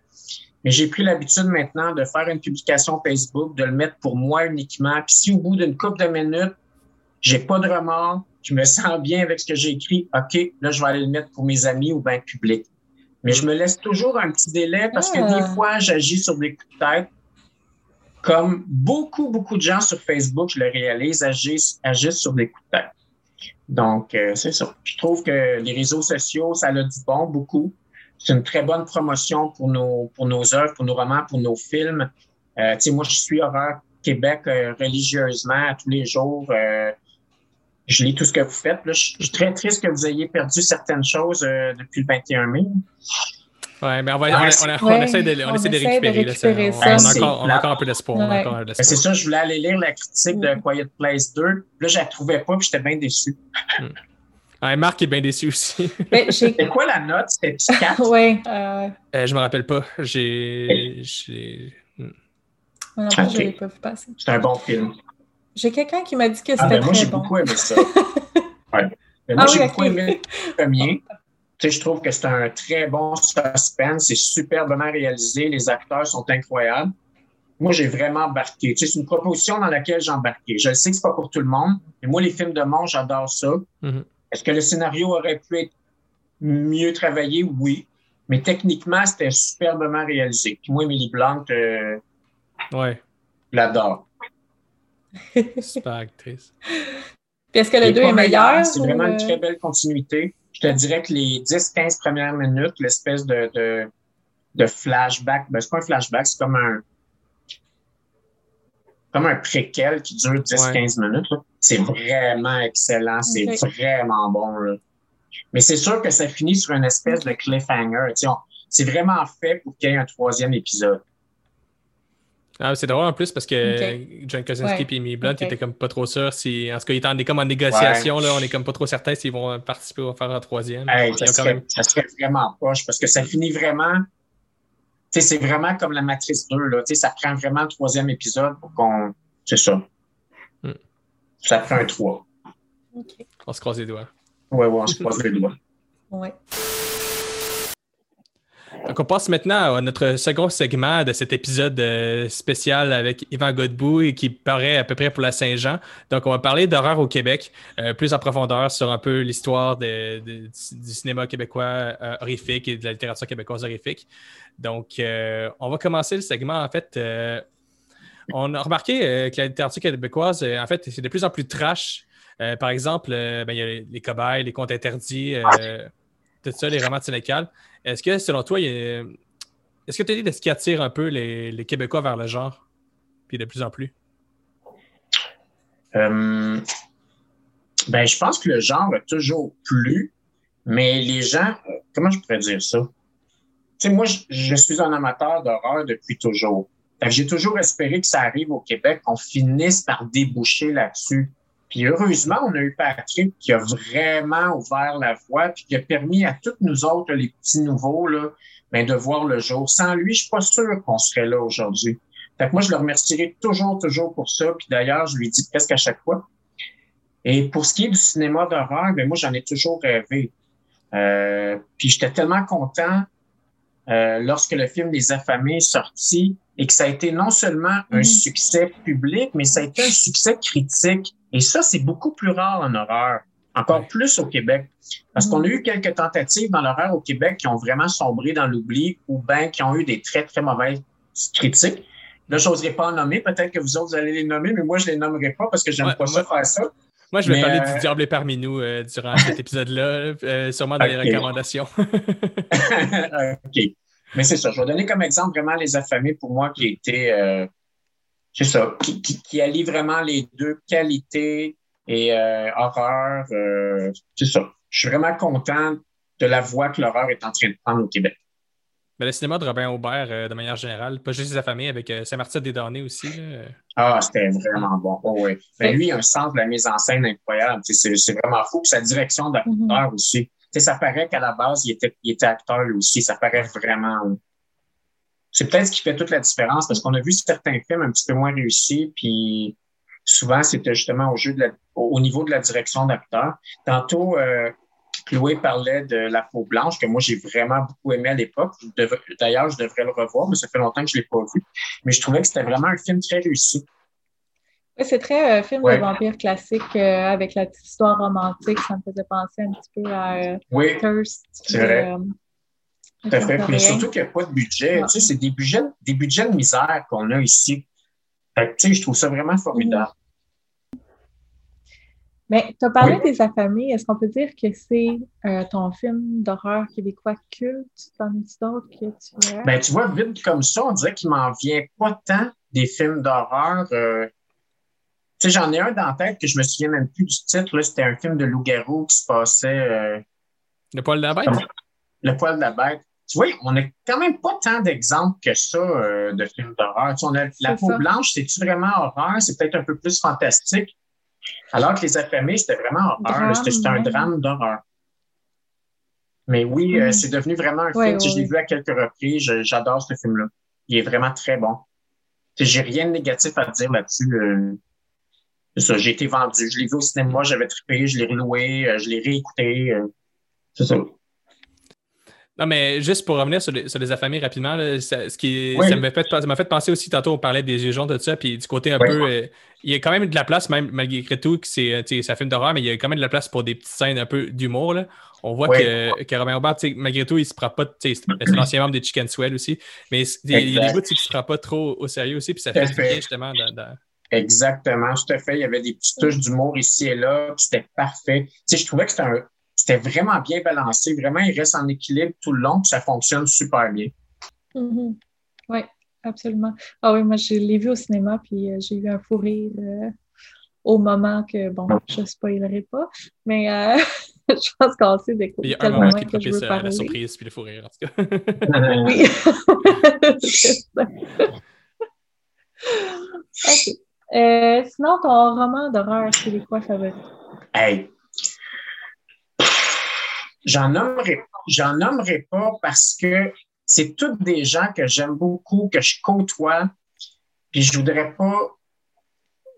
Mais j'ai pris l'habitude maintenant de faire une publication Facebook, de le mettre pour moi uniquement. Puis si au bout d'une couple de minutes, j'ai pas de remords, je me sens bien avec ce que j'ai écrit, OK, là, je vais aller le mettre pour mes amis ou bien public. Mais je me laisse toujours un petit délai parce que Ah. des fois, j'agis sur des coups de tête. Comme beaucoup, beaucoup de gens sur Facebook, je le réalise, agissent, agissent sur des coups de tête. Donc, euh, c'est ça. Je trouve que les réseaux sociaux, ça a du bon, beaucoup. C'est une très bonne promotion pour nos, pour nos œuvres, pour nos romans, pour nos films. Euh, tu sais, moi, je suis Horreur Québec euh, religieusement tous les jours. Euh, je lis tout ce que vous faites. Là, je je suis très triste que vous ayez perdu certaines choses euh, depuis le 21 mai. Ouais, mais on, va, Ah, on, essaie de, on on essaie de essaie de récupérer. là, ça. récupérer on, a encore, on a plate. encore un peu d'espoir. Ouais. Ben, c'est ça, je voulais aller lire la critique de Mm. Quiet Place 2. Là, je la trouvais pas, puis j'étais bien déçu. Ouais, Marc est bien déçu aussi. Ben, j'ai- C'est quoi la note? C'était [laughs] 4? ouais, euh, Euh, je me rappelle pas. J'ai. j'ai- moi non Ok. je l'ai pas vu passer. C'est un bon film. J'ai quelqu'un qui m'a dit que Ah, c'était ben, moi, très j'ai bon. beaucoup aimé ça. [laughs] Ouais. Mais moi, Ah oui, j'ai beaucoup aimé le premier. [laughs] Sais, je trouve que c'est un très bon suspense. C'est superbement réalisé. Les acteurs sont incroyables. Moi, j'ai vraiment embarqué. Tu sais, c'est une proposition dans laquelle j'ai embarqué. Je sais que c'est pas pour tout le monde, mais moi, les films de monstres, j'adore ça. Mhm. Est-ce que le scénario aurait pu être mieux travaillé? Oui. Mais techniquement, c'était superbement réalisé. Puis moi, Emily Blunt, euh, Ouais, je l'adore. super actrice. Puis est-ce que le Il 2 pas est meilleur? C'est ou, vraiment une euh, très belle continuité. Je te dirais que les 10-15 premières minutes, l'espèce de, de, de flashback, ben, c'est pas un flashback, c'est comme un comme un préquel qui dure 10-15 minutes. C'est vraiment excellent. C'est vraiment bon. là. Mais c'est sûr que ça finit sur une espèce de cliffhanger. C'est vraiment fait pour qu'il y ait un troisième épisode. Ah, c'est drôle en plus parce que John Krasinski Ouais. et Emily Blunt Ok. étaient comme pas trop sûrs si. En tout cas, ils étaient en- comme en négociation, là, on est comme pas trop certain s'ils vont participer ou faire un troisième. Hey, ça, serait, même- ça serait vraiment poche parce que ça finit vraiment. Tu sais, c'est vraiment comme la Matrice 2, là. Tu sais, ça prend vraiment le troisième épisode pour qu'on. C'est ça. Hmm. Ça prend un 3. Ok. On se croise les doigts. Ouais, ouais, on se croise les doigts. Ouais. Donc, on passe maintenant à notre second segment de cet épisode euh, spécial avec Yvan Godbout et qui paraît à peu près pour la Saint-Jean. Donc, on va parler d'horreur au Québec, euh, plus en profondeur sur un peu l'histoire de- de- du cinéma québécois euh, horrifique et de la littérature québécoise horrifique. Donc, on va commencer le segment. En fait, on a remarqué que la littérature québécoise, en fait, c'est de plus en plus trash. Par exemple, ben, il y a les, cobayes, les contes interdits, tout ça, les romans sénécales. Est-ce que, selon toi, est-ce que tu as dit de ce qui attire un peu les, Québécois vers le genre? Puis de plus en plus? Euh, ben, je pense que le genre a toujours plu, mais les gens, comment je pourrais dire ça? Tu sais, moi, je, suis un amateur d'horreur depuis toujours. J'ai toujours espéré que ça arrive au Québec, qu'on finisse par déboucher là-dessus. Puis heureusement, on a eu Patrick qui a vraiment ouvert la voie, puis qui a permis à toutes nous autres, les petits nouveaux, là, ben, de voir le jour. Sans lui, je suis pas sûr qu'on serait là aujourd'hui. Fait que moi, je le remercierai toujours, toujours pour ça. Puis d'ailleurs, je lui dis presque à chaque fois. Et pour ce qui est du cinéma d'horreur, ben moi, j'en ai toujours rêvé. Euh, puis j'étais tellement content euh, lorsque le film Les Affamés est sorti et que ça a été non seulement un Mhm. succès public, mais ça a été un succès critique. Et ça, c'est beaucoup plus rare en horreur, encore Ouais. plus au Québec. Parce qu'on a eu quelques tentatives dans l'horreur au Québec qui ont vraiment sombré dans l'oubli ou bien qui ont eu des très, très mauvaises critiques. Là, je n'oserais pas en nommer. Peut-être que vous autres, vous allez les nommer, mais moi, je les nommerai pas parce que j'aime Ouais, pas ça faire ça. Moi, je vais Mais, parler euh, du diable est parmi nous euh, durant cet épisode-là, euh, sûrement dans les [laughs] recommandations. [laughs] [laughs] OK. Mais c'est ça. Je vais donner comme exemple vraiment Les Affamés pour moi qui était, euh, c'est ça, qui, qui, qui allie vraiment les deux qualités et euh, horreur. euh, c'est ça. Je suis vraiment content de la voie que l'horreur est en train de prendre au Québec. Mais le cinéma de Robin Aubert, euh, de manière générale, pas juste les affamés, avec euh, Saint-Martin-des-Damnés aussi. là. Ah, c'était vraiment bon. Oh, oui. Ben, lui, il a un sens de la mise en scène incroyable. C'est c'est vraiment fou. Puis sa direction d'acteur aussi. Tu sais, ça paraît qu'à la base, il était, il était acteur lui aussi. Ça paraît vraiment. C'est peut-être ce qui fait toute la différence parce qu'on a vu certains films un petit peu moins réussis, puis souvent, c'était justement au, jeu de la, au au niveau de la direction d'acteur. Tantôt, euh, Chloé parlait de La peau blanche, que moi, j'ai vraiment beaucoup aimé à l'époque. D'ailleurs, je devrais le revoir, mais ça fait longtemps que je ne l'ai pas vu. Mais je trouvais que c'était vraiment un film très réussi. Oui, c'est très euh, film Ouais. de vampire classique euh, avec la petite histoire romantique. Ça me faisait penser un petit peu à euh, Oui, Thirst. C'est vrai. Tout à fait. Mais surtout qu'il n'y a pas de budget. Ouais. Tu sais, c'est des budgets, des budgets de misère qu'on a ici. Fait que, tu sais, je trouve ça vraiment formidable. Mais tu as parlé Oui. des affamés. Est-ce qu'on peut dire que c'est euh, ton film d'horreur québécois culte? T'en as-tu d'autres que tu as? Ben, tu vois, vite comme ça, on dirait qu'il m'en vient pas tant des films d'horreur. euh. Tu sais, j'en ai un dans la tête que je me souviens même plus du titre. là. C'était un film de loup-garou qui se passait euh, Le poil de la bête? Le poil de la bête. Tu vois, on n'a quand même pas tant d'exemples que ça euh, de films d'horreur. Tu sais, on a La peau ça. blanche, c'est-tu vraiment horreur? C'est peut-être un peu plus fantastique. Alors que Les Affamés, c'était vraiment horreur. C'était un drame d'horreur. Mais oui, euh, Mhm. c'est devenu vraiment un Ouais, film. Ouais, je l'ai ouais. vu à quelques reprises. J'adore ce film-là. Il est vraiment très bon. J'ai rien de négatif à dire là-dessus. euh. Ça, j'ai été vendu. Je l'ai vu au cinéma, j'avais trippé, je l'ai reloué, euh, je l'ai réécouté. euh. C'est ça. Non, mais juste pour revenir sur les, sur les affamés rapidement, là, ça, ce qui, Oui. ça m'a fait, penser aussi, tantôt on parlait des yeux jaunes, de ça, puis du côté un Oui. peu. euh, il y a quand même de la place, même malgré tout, que c'est, euh, un film d'horreur, mais il y a quand même de la place pour des petites scènes un peu d'humour. On voit Oui. que, que Robin sais, malgré tout, il se prend pas. tu sais, C'est l'ancien membre des Chicken Swell aussi, mais il y a des bouts qui se prend pas trop au sérieux aussi, puis ça fait fait. bien justement. dans- dans- Exactement, tout à fait. Il y avait des petites touches d'humour ici et là, puis c'était parfait. Tu sais, je trouvais que c'était un- c'était vraiment bien balancé. Vraiment, il reste en équilibre tout le long, puis ça fonctionne super bien. Mhm. Oui, absolument. Ah oui, moi, je l'ai vu au cinéma, puis euh, j'ai eu un fou rire euh, au moment que, bon, je ne spoilerai pas, mais euh, [laughs] je pense qu'on sait de Il y a un moment qui est que à la surprise puis le fou rire, en tout cas. Oui. [laughs] [laughs] C'est ça. OK. Euh, sinon, ton roman d'horreur, c'est quoi favori? Hey. J'en nommerai, j'en nommerai pas parce que c'est toutes des gens que j'aime beaucoup, que je côtoie, puis je voudrais pas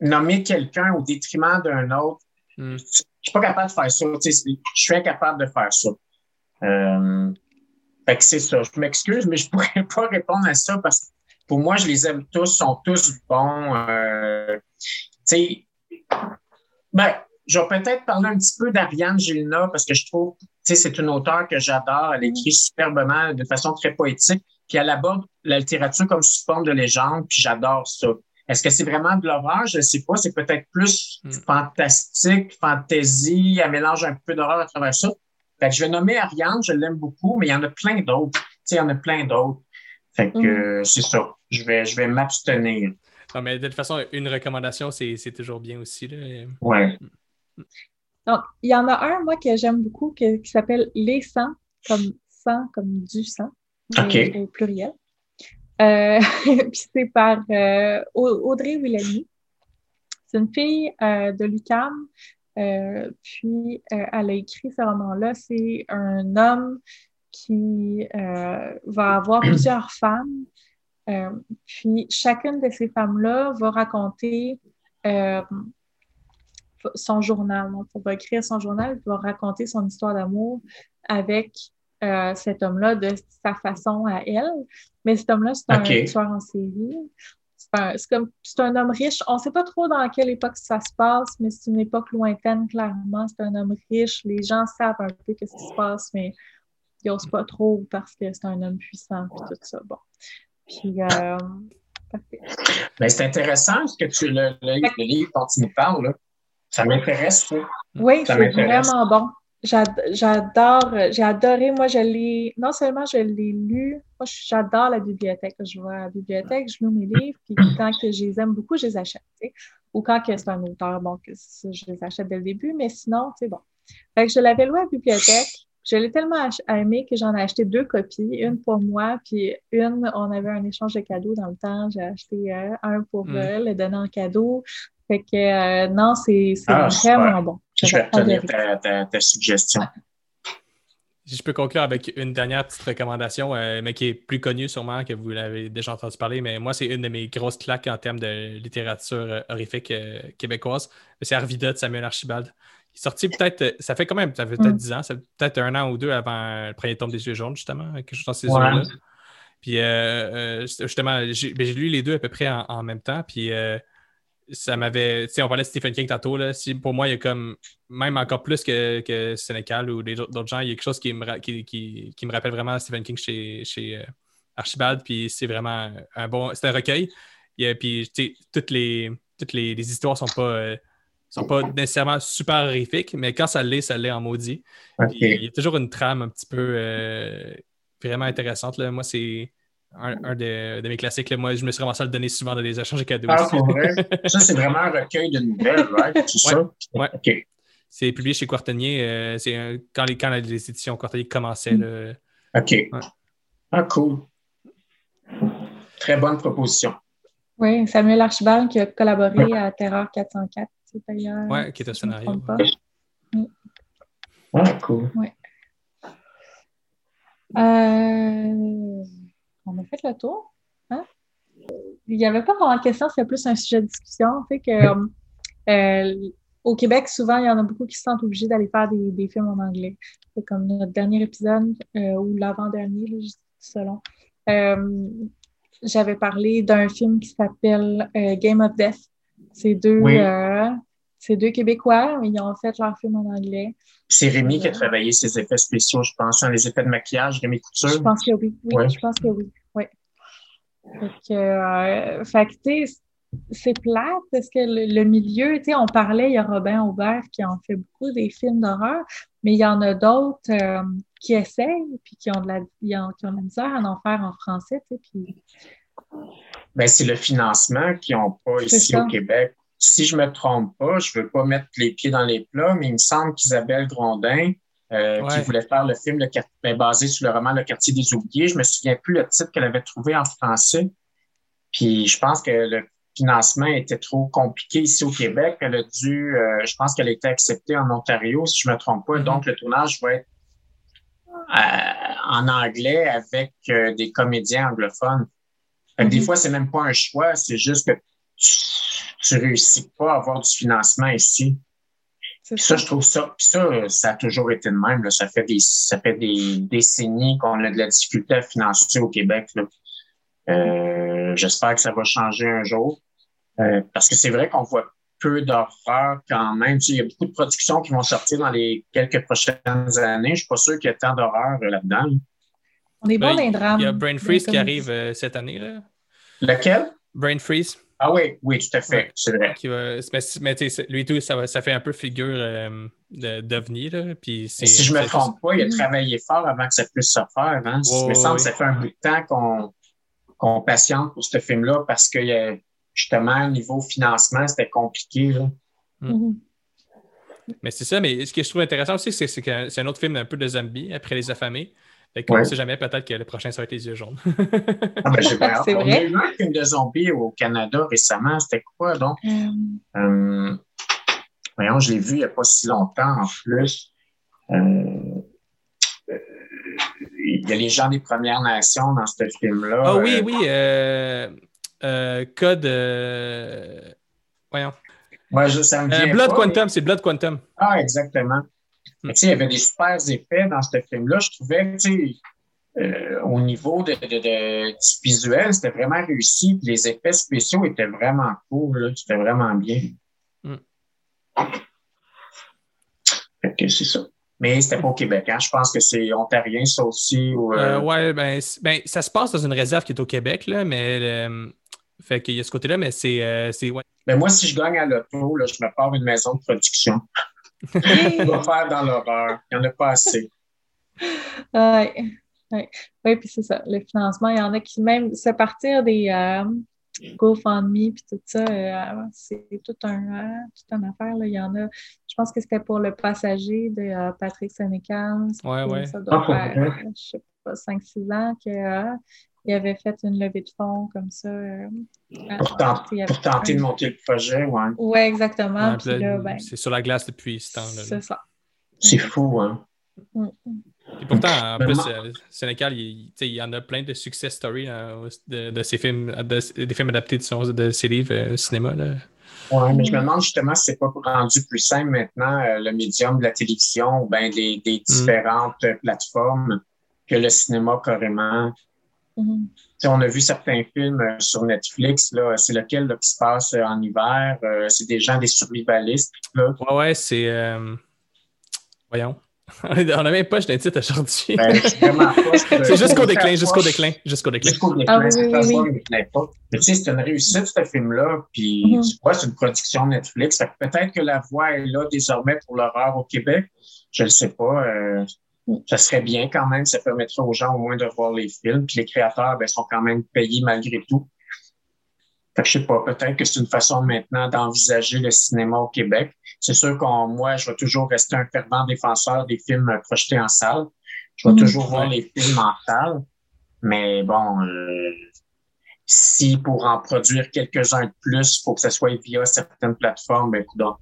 nommer quelqu'un au détriment d'un autre. Hmm. Je suis pas capable de faire ça. tu sais, Je suis incapable de faire ça. Euh, fait que c'est ça. Je m'excuse, mais je pourrais [laughs] pas répondre à ça parce que pour moi, je les aime tous, sont tous bons. Euh, tu sais, ben, je vais peut-être parler un petit peu d'Ariane Gilna parce que je trouve, tu sais, c'est une auteure que j'adore. Elle écrit superbement, de façon très poétique. Puis elle aborde la littérature comme sous forme de légende, puis j'adore ça. Est-ce que c'est vraiment de l'horreur? Je ne sais pas. C'est peut-être plus Mm. fantastique, fantasy. Elle mélange un peu d'horreur à travers ça. Fait que je vais nommer Ariane, je l'aime beaucoup, mais il y en a plein d'autres. Tu sais, il y en a plein d'autres. Fait que Mm. euh, c'est ça. Je vais, je vais m'abstenir. Non, mais de toute façon, une recommandation, c'est toujours bien aussi. Là. Donc, il y en a un, moi, que j'aime beaucoup, que- qui s'appelle Les sangs, comme sang, comme du sang, au pluriel. Euh, [laughs] puis c'est par euh, Au- Audrey Wilhelmy. C'est une fille euh, de l'UQAM. Euh, puis, elle a écrit ce roman-là. C'est un homme qui va avoir [clears throat] plusieurs femmes. Puis, chacune de ces femmes-là va raconter son journal. Donc, va écrire son journal, va raconter son histoire d'amour avec euh, cet homme-là de sa façon à elle. Mais cet homme-là, c'est un OK. tueur en série. C'est comme, c'est un homme riche. On ne sait pas trop dans quelle époque ça se passe, mais c'est une époque lointaine, clairement. C'est un homme riche. Les gens savent un peu ce qui se passe, mais ils n'osent pas trop parce que c'est un homme puissant et tout ça. Bon. Puis, euh, parfait. Mais c'est intéressant ce que tu le, le, le livre dont tu nous parles. Là. Ça m'intéresse, ça. Oui, c'est vraiment bon. J'ad- J'adore, j'ai adoré. Moi, je l'ai, non seulement je l'ai lu, moi, j'adore la bibliothèque. Je vais à la bibliothèque, je loue mes livres, puis [clears throat] quand que je les aime beaucoup, je les achète. Ou quand que c'est un auteur, bon, que je les achète dès le début, mais sinon, c'est bon. Fait que je l'avais loué à la bibliothèque. Je l'ai tellement aimé que j'en ai acheté deux copies, une pour moi, puis une, on avait un échange de cadeaux dans le temps. J'ai acheté euh, un pour Mm. euh, le donner en cadeau. Fait que euh, non, c'est Ah, super. vraiment bon. Je vais retenir ta, ta, ta suggestion. Si je peux conclure avec une dernière petite recommandation, euh, mais qui est plus connue sûrement, que vous l'avez déjà entendu parler, mais moi, c'est une de mes grosses claques en termes de littérature euh, horrifique euh, québécoise. C'est Arvida de Samuel Archibald. Il est sorti peut-être, ça fait quand même, ça fait peut-être Mm. 10 ans, ça fait peut-être un an ou deux avant le premier tome des yeux jaunes, justement, quelque chose dans ces Ouais. eaux-là. Puis justement, j'ai ben, j'ai lu les deux à peu près en, en même temps. Puis euh, ça m'avait. Tu sais, on parlait de Stephen King tantôt. Là, si, pour moi, il y a comme, même encore plus que, que Sénécal ou d'autres gens, il y a quelque chose qui me, qui, qui- qui me rappelle vraiment Stephen King chez, chez euh, Archibald. Puis c'est vraiment un bon. C'est un recueil. A- puis, tu sais, toutes les, toutes les, les histoires sont pas. euh, sont pas nécessairement super horrifiques, mais quand ça l'est, ça l'est en maudit. Il y a toujours une trame un petit peu euh, vraiment intéressante. Là. Moi, c'est un, un de, de mes classiques. là. Moi, je me suis ramassé à le donner souvent dans des échanges de cadeaux. Ah, pour vrai? [laughs] Ça, c'est vraiment un recueil de nouvelles, right? C'est ça? Ouais. OK. C'est publié chez Quartenier. euh, c'est quand, les, quand les éditions Quartenier commençaient. là. OK. Ah, cool. Très bonne proposition. Oui, Samuel Archibald qui a collaboré à Terreur 404. aussi, d'ailleurs. Ouais, qui est un si scénario. Ouais, cool. Euh, on a fait le tour. Hein? Il n'y avait pas vraiment de question, c'était plus un sujet de discussion. Fait que, euh, au Québec, souvent, il y en a beaucoup qui se sentent obligés d'aller faire des, des films en anglais. C'est comme notre dernier épisode euh, ou l'avant-dernier, selon. Euh, J'avais parlé d'un film qui s'appelle euh, Game of Death. C'est deux, Oui. Euh, c'est deux Québécois, mais ils ont fait leur film en anglais. C'est Rémi qui a travaillé ses effets spéciaux, je pense, hein, les effets de maquillage, Rémi Couture. Je pense que oui. Oui, Ouais. je pense que oui. Oui. Fait que, euh, fait que, tu sais, c'est plate parce que le, le milieu, tu sais, on parlait, il y a Robin Aubert qui en fait beaucoup des films d'horreur, mais il y en a d'autres euh, qui essayent puis qui ont, de la, ont- qui ont de la misère à en faire en français, tu sais, puis Ben, c'est le financement qu'ils n'ont pas ici ça. au Québec. Si je me trompe pas, je veux pas mettre les pieds dans les plats, mais il me semble qu'Isabelle Grondin, euh, Ouais. qui voulait faire le film le, ben, basé sur le roman Le quartier des oubliés, je me souviens plus le titre qu'elle avait trouvé en français. Puis je pense que le financement était trop compliqué ici au Québec. Elle a dû, euh, je pense qu'elle a été acceptée en Ontario, si je me trompe pas. Mhm. Donc le tournage va être euh, en anglais avec des comédiens anglophones. Des Mhm. fois, c'est même pas un choix, c'est juste que tu, tu réussis pas à avoir du financement ici. Puis ça, ça. je trouve ça, puis ça, ça a toujours été de même. Là. Ça fait des, ça fait des décennies qu'on a de la difficulté à financer au Québec. Là. Euh, J'espère que ça va changer un jour. Euh, parce que c'est vrai qu'on voit peu d'horreur quand même. Tu sais, il y a beaucoup de productions qui vont sortir dans les quelques prochaines années. Je suis pas sûr qu'il y ait tant d'horreur euh, là-dedans. là. On est bon Ben, dans les drames. Il y a Brain Freeze qui arrive euh, cette année. Là. Lequel? Brain Freeze. Ah oui, oui, tout à fait. Ouais. C'est vrai. Qui va, mais mais tu sais, lui tout, ça, ça fait un peu figure euh, de- d'ovni. si je me c'est- trompe pas, il a Mhm. travaillé fort avant que ça puisse se faire. Hein? Il me semble que ça fait un bout de temps qu'on qu'on patiente pour ce film-là parce que euh, justement, au niveau financement, c'était compliqué. Là. Mhm. Mais c'est ça, mais ce que je trouve intéressant aussi, c'est c'est que c'est un autre film un peu de zombies après Les Affamés. Fait qu'on Ouais. ne sait jamais, peut-être que le prochain, ça va être Les Yeux jaunes. [laughs] Ah, ben, j'ai bien [laughs] hâte. C'est On a eu un film de zombies au Canada récemment. C'était quoi donc? Euh, Euh, voyons, je l'ai vu il n'y a pas si longtemps en plus. Euh, euh, il y a les gens des Premières Nations dans ce film-là. Ah oui, Euh, oui. euh, euh, code. euh, Voyons. ouais, je- ça me Euh, vient Blood pas, Quantum, c'est Blood Quantum. Ah, exactement. Il y avait des super effets dans ce film-là. Je trouvais, tu sais, euh, au niveau de, de, de- du visuel, c'était vraiment réussi. Les effets spéciaux étaient vraiment cool. C'était vraiment bien. Hmm. Fait que c'est ça. Mais c'était pas au Québec. Hein? Je pense que c'est ontarien, ça aussi. Ou, euh, Euh, ouais, ben, ben, ça se passe dans une réserve qui est au Québec, là, mais. euh, fait qu'il y a ce côté-là, mais c'est. ouais. Mais moi, si je gagne à l'auto, je me pars une maison de production. Je vais faire dans l'horreur. Il n'y en a pas assez. Ouais. Ouais. Oui, puis c'est ça. Le financement, il y en a qui même se partir des euh, GoFundMe puis tout ça, euh, c'est tout un euh, toute une affaire. Là. Il y en a. Je pense que c'était pour le passager de euh, Patrick Sénécal. Ouais, ouais. Ça doit Ah, faire, euh, je sais pas, 5-6 ans que euh, il avait fait une levée de fonds comme ça. euh, Pour, euh, tenter un- de monter le projet, ouais. Ouais, exactement. Ouais, ben, c'est sur la glace depuis ce temps-là. là. c'est ça. C'est fou, hein? Mm, mm. Et pourtant, en Mais plus, moi- euh, Sénécal, il, y en a plein de success stories euh, de, de ces films, de- des films adaptés de, son- de ses livres euh, au cinéma. Là. Ouais, mais je me demande justement si c'est pas rendu plus simple maintenant, euh, le médium de la télévision ou bien des, des différentes plateformes que le cinéma carrément. Sais, on a vu certains films euh, sur Netflix, là, c'est lequel là, qui se passe euh, en hiver, euh, c'est des gens, des survivalistes, là. Ouais, ouais, c'est. euh, Voyons. [laughs] On n'a même pas un titre aujourd'hui. Ben, c'est vraiment pas- [laughs] c'est jusqu'au déclin, jusqu'au déclin, jusqu'au déclin. Jusqu'au déclin, Ah c'est oui, oui, oui. Mais tu sais, c'est une réussite, ce film-là. Puis, Mhm. tu vois, c'est une production Netflix. Peut-être que la voix est là désormais pour l'horreur au Québec. Je ne sais pas. euh. Ça serait bien quand même. Ça permettrait aux gens au moins de voir les films. Puis les créateurs ben, sont quand même payés malgré tout. Fait que je sais pas, peut-être que c'est une façon maintenant d'envisager le cinéma au Québec. C'est sûr qu'on, moi, je vais toujours rester un fervent défenseur des films projetés en salle. Je vais Mhm. toujours voir les films en salle. Mais bon, euh, si pour en produire quelques-uns de plus, il faut que ce soit via certaines plateformes, ben, donc.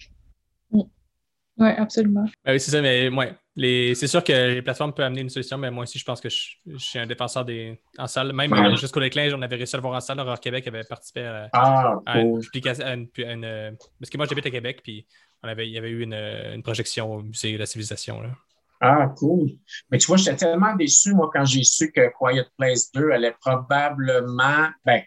Oui, absolument. Ben oui, c'est ça, mais ouais. Les... C'est sûr que les plateformes peuvent amener une solution, mais moi aussi, je pense que je, je suis un défenseur des... en salle. Même Ouais. jusqu'au déclin, on avait réussi à le voir en salle. Horreur Québec avait participé à, Ah, à une cool. publication. à une- à une, euh, Parce que moi, j'habite à Québec, puis on avait... il y avait eu une, une projection au musée de la civilisation. Là. Ah, cool. Mais tu vois, j'étais tellement déçu, moi, quand j'ai su que Quiet Place 2 allait probablement. Ben,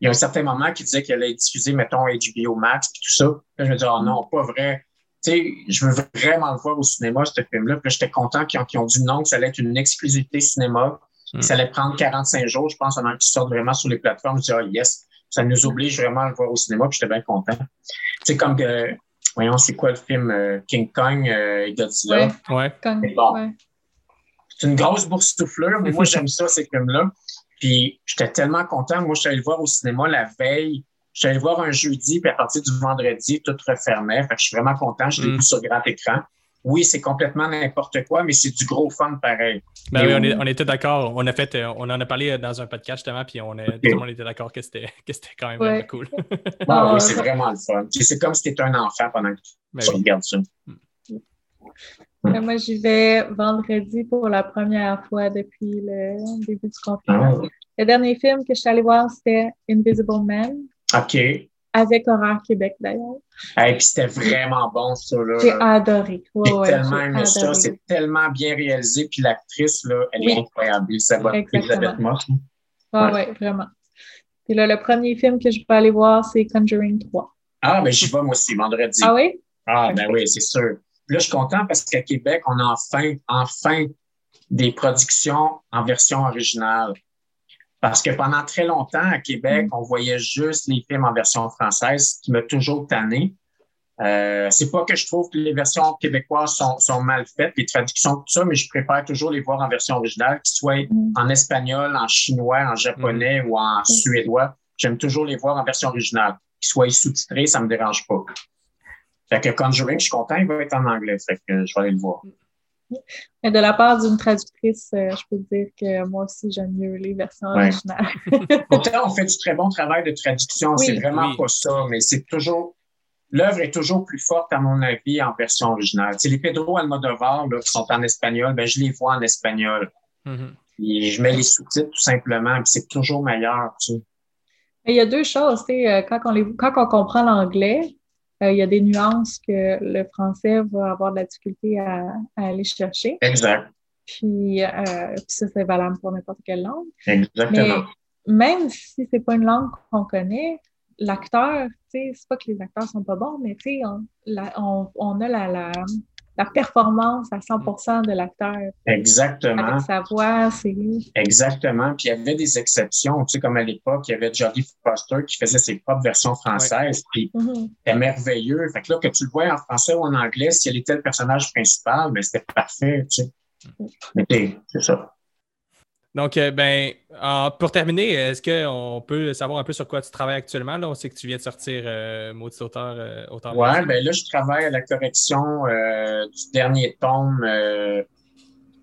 il y a un certain moment qui disait qu'elle allait diffuser, mettons, HBO Max et tout ça. Là, je me dis, oh non, pas vrai. Tu sais, je veux vraiment le voir au cinéma, ce film-là. Puis j'étais content qu'ils ont, qu'ils ont dit non, que ça allait être une exclusivité cinéma. Mm. Ça allait prendre 45 jours, je pense, avant qu'il sorte vraiment sur les plateformes. Je dis, ah, yes, ça nous oblige vraiment à le voir au cinéma, puis j'étais bien content. Tu sais, comme que, voyons, c'est quoi le film euh, King Kong euh, et Godzilla? Ouais. Ouais. Comme- Mais bon. ouais. C'est une grosse boursouflure, mais moi, j'aime ça, ces films-là. Puis, j'étais tellement content. Moi, je suis allé le voir au cinéma la veille. Je suis allé le voir un jeudi, puis à partir du vendredi, tout refermait. Fait que je suis vraiment content. Je l'ai Mm. vu sur grand écran. Oui, c'est complètement n'importe quoi, mais c'est du gros fun pareil. Ben oui, on, où- est- on était d'accord. On a fait, euh, on en a parlé euh, dans un podcast justement, puis on a, tout le monde était d'accord que c'était, que c'était quand même Ouais. cool. Ah, [laughs] Ah, oui, c'est vraiment le fun. C'est comme si tu étais un enfant pendant que Ben tu oui. regardes ça. Euh, Moi, j'y vais vendredi pour la première fois depuis le début du confinement. Ah, Le dernier film que je suis allée voir, c'était Invisible Man, OK. Avec Horreur Québec d'ailleurs. puis c'était vraiment bon, ça. Là. J'ai adoré. Ouais, J'ai ouais, tellement j'ai aimé ça. C'est tellement bien réalisé. Puis l'actrice, là, elle est incroyable. Ça va. Elisabeth Moss. Ah Ouais. ouais, vraiment. Puis là, le premier film que je peux aller voir, c'est Conjuring 3. Ah, ben j'y vais moi aussi, vendredi. Ah oui? Ah, ben oui, c'est sûr. Puis là, je suis content parce qu'à Québec, on a enfin, enfin des productions en version originale. Parce que pendant très longtemps, à Québec, on voyait juste les films en version française, ce qui m'a toujours tanné. Euh, c'est pas que je trouve que les versions québécoises sont, sont mal faites, les traductions, tout ça, mais je préfère toujours les voir en version originale, qu'ils soient Mm. en espagnol, en chinois, en japonais ou en suédois. J'aime toujours les voir en version originale. Qu'ils soient sous-titrés, ça me dérange pas. Fait que Conjuring, je suis content, il va être en anglais. Fait que je vais aller le voir. Mais de la part d'une traductrice, euh, je peux dire que moi aussi, j'aime mieux les versions Ouais. originales. [laughs] Pourtant, on fait du très bon travail de traduction. Oui. c'est vraiment Oui. pas ça, mais c'est toujours. L'œuvre est toujours plus forte, à mon avis, en version originale. Tu sais, les Pedro Almodovar, là, qui sont en espagnol, ben, je les vois en espagnol. Mhm. Et je mets les sous-titres tout simplement, puis c'est toujours meilleur. Tu sais. Mais il y a deux choses, tu sais, euh, quand on, les, quand on comprend l'anglais, euh, il y a des nuances que le français va avoir de la difficulté à, à aller chercher. Exact. Puis, euh, puis ça, c'est valable pour n'importe quelle langue. Mais Exactement. même si c'est pas une langue qu'on connaît, l'acteur, tu sais, c'est pas que les acteurs sont pas bons, mais tu sais, on, on, on a la, la, la performance à 100% de l'acteur. Exactement. Avec sa voix, c'est... Exactement. Puis il y avait des exceptions. Tu sais, comme à l'époque, il y avait Jodie Foster qui faisait ses propres versions françaises. Puis Mhm. c'était merveilleux. Fait que là, que tu le vois en français ou en anglais, si elle était le personnage principal, ben c'était parfait, tu sais. Mais t'es- c'est ça. Donc, euh, ben, en- pour terminer, est-ce qu'on peut savoir un peu sur quoi tu travailles actuellement? Là, on sait que tu viens de sortir euh, Maudit auteur. euh, auteur Maudit. ben là, je travaille à la correction euh, du dernier tome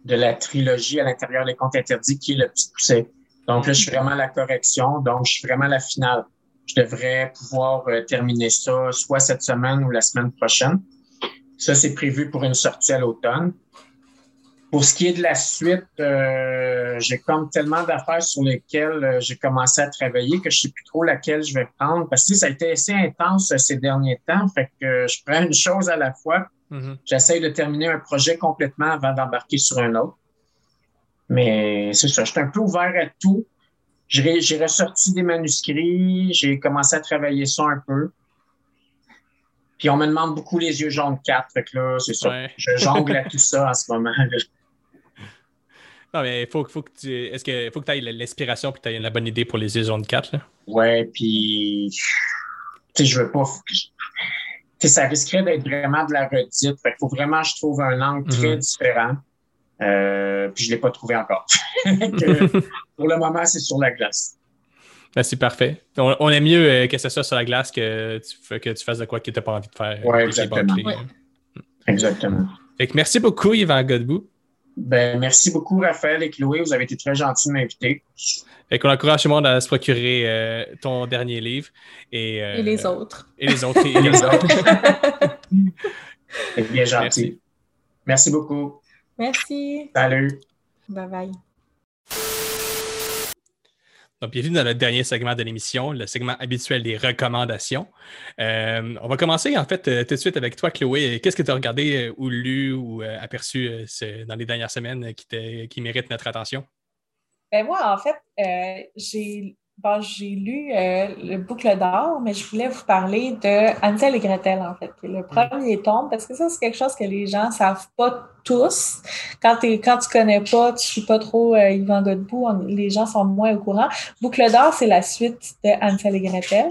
de la trilogie à l'intérieur des contes interdits, qui est le petit pousset. Donc là, je suis vraiment à la correction, donc je suis vraiment à la finale. Je devrais pouvoir terminer ça soit cette semaine ou la semaine prochaine. Ça, c'est prévu pour une sortie à l'automne. Pour ce qui est de la suite, euh, j'ai comme tellement d'affaires sur lesquelles euh, j'ai commencé à travailler que je sais plus trop laquelle je vais prendre parce que ça a été assez intense euh, ces derniers temps. Fait que je prends une chose à la fois. Mhm. J'essaye de terminer un projet complètement avant d'embarquer sur un autre. Mais c'est ça, je suis un peu ouvert à tout. J'ai j'ai ressorti des manuscrits, j'ai commencé à travailler ça un peu. Puis on me demande beaucoup les yeux jaunes 4. Fait que là, c'est ça. Ouais. Je jongle à tout ça en ce moment. Non, mais il faut, faut que tu. Est-ce que faut que tu aies l'inspiration et que tu aies la bonne idée pour les yeux jaunes 4? Là? Ouais, puis tu sais, je veux pas. Tu sais, ça risquerait d'être vraiment de la redite. Fait qu'il faut vraiment que je trouve un angle très Mhm. différent. Euh, puis je l'ai pas trouvé encore. [laughs] [laughs] Pour le moment, c'est sur la glace. Ben, c'est parfait. On, on aime mieux euh, que ce soit sur la glace que tu, que tu fasses de quoi que tu n'as pas envie de faire. Ouais, chez exactement. Ouais. Exactement. Fait que merci beaucoup, Yvan Godbout. Ben, merci beaucoup, Raphaël et Chloé. Vous avez été très gentils de m'inviter. Fait qu'on encourage tout le monde à se procurer euh, ton dernier livre. Et, euh, Et les autres. Et les autres. Et les autres. [laughs] C'est bien gentil. Merci. beaucoup. Merci. Salut. Bye bye. Donc, bienvenue dans le dernier segment de l'émission, le segment habituel des recommandations. Euh, on va commencer en fait euh, tout de suite avec toi, Chloé. Qu'est-ce que tu as regardé euh, ou lu ou aperçu dans les dernières semaines qui, qui mérite notre attention? Ben moi, en fait, j'ai bon, j'ai lu euh, le Boucle d'or, mais je voulais vous parler de Hansel et Gretel, en fait, qui est le premier tome, parce que ça, c'est quelque chose que les gens ne savent pas tous. Quand, t'es- quand tu connais pas, tu suis pas trop euh, Yvan Godbout, on- les gens sont moins au courant. Boucle d'or, c'est la suite de Hansel et Gretel.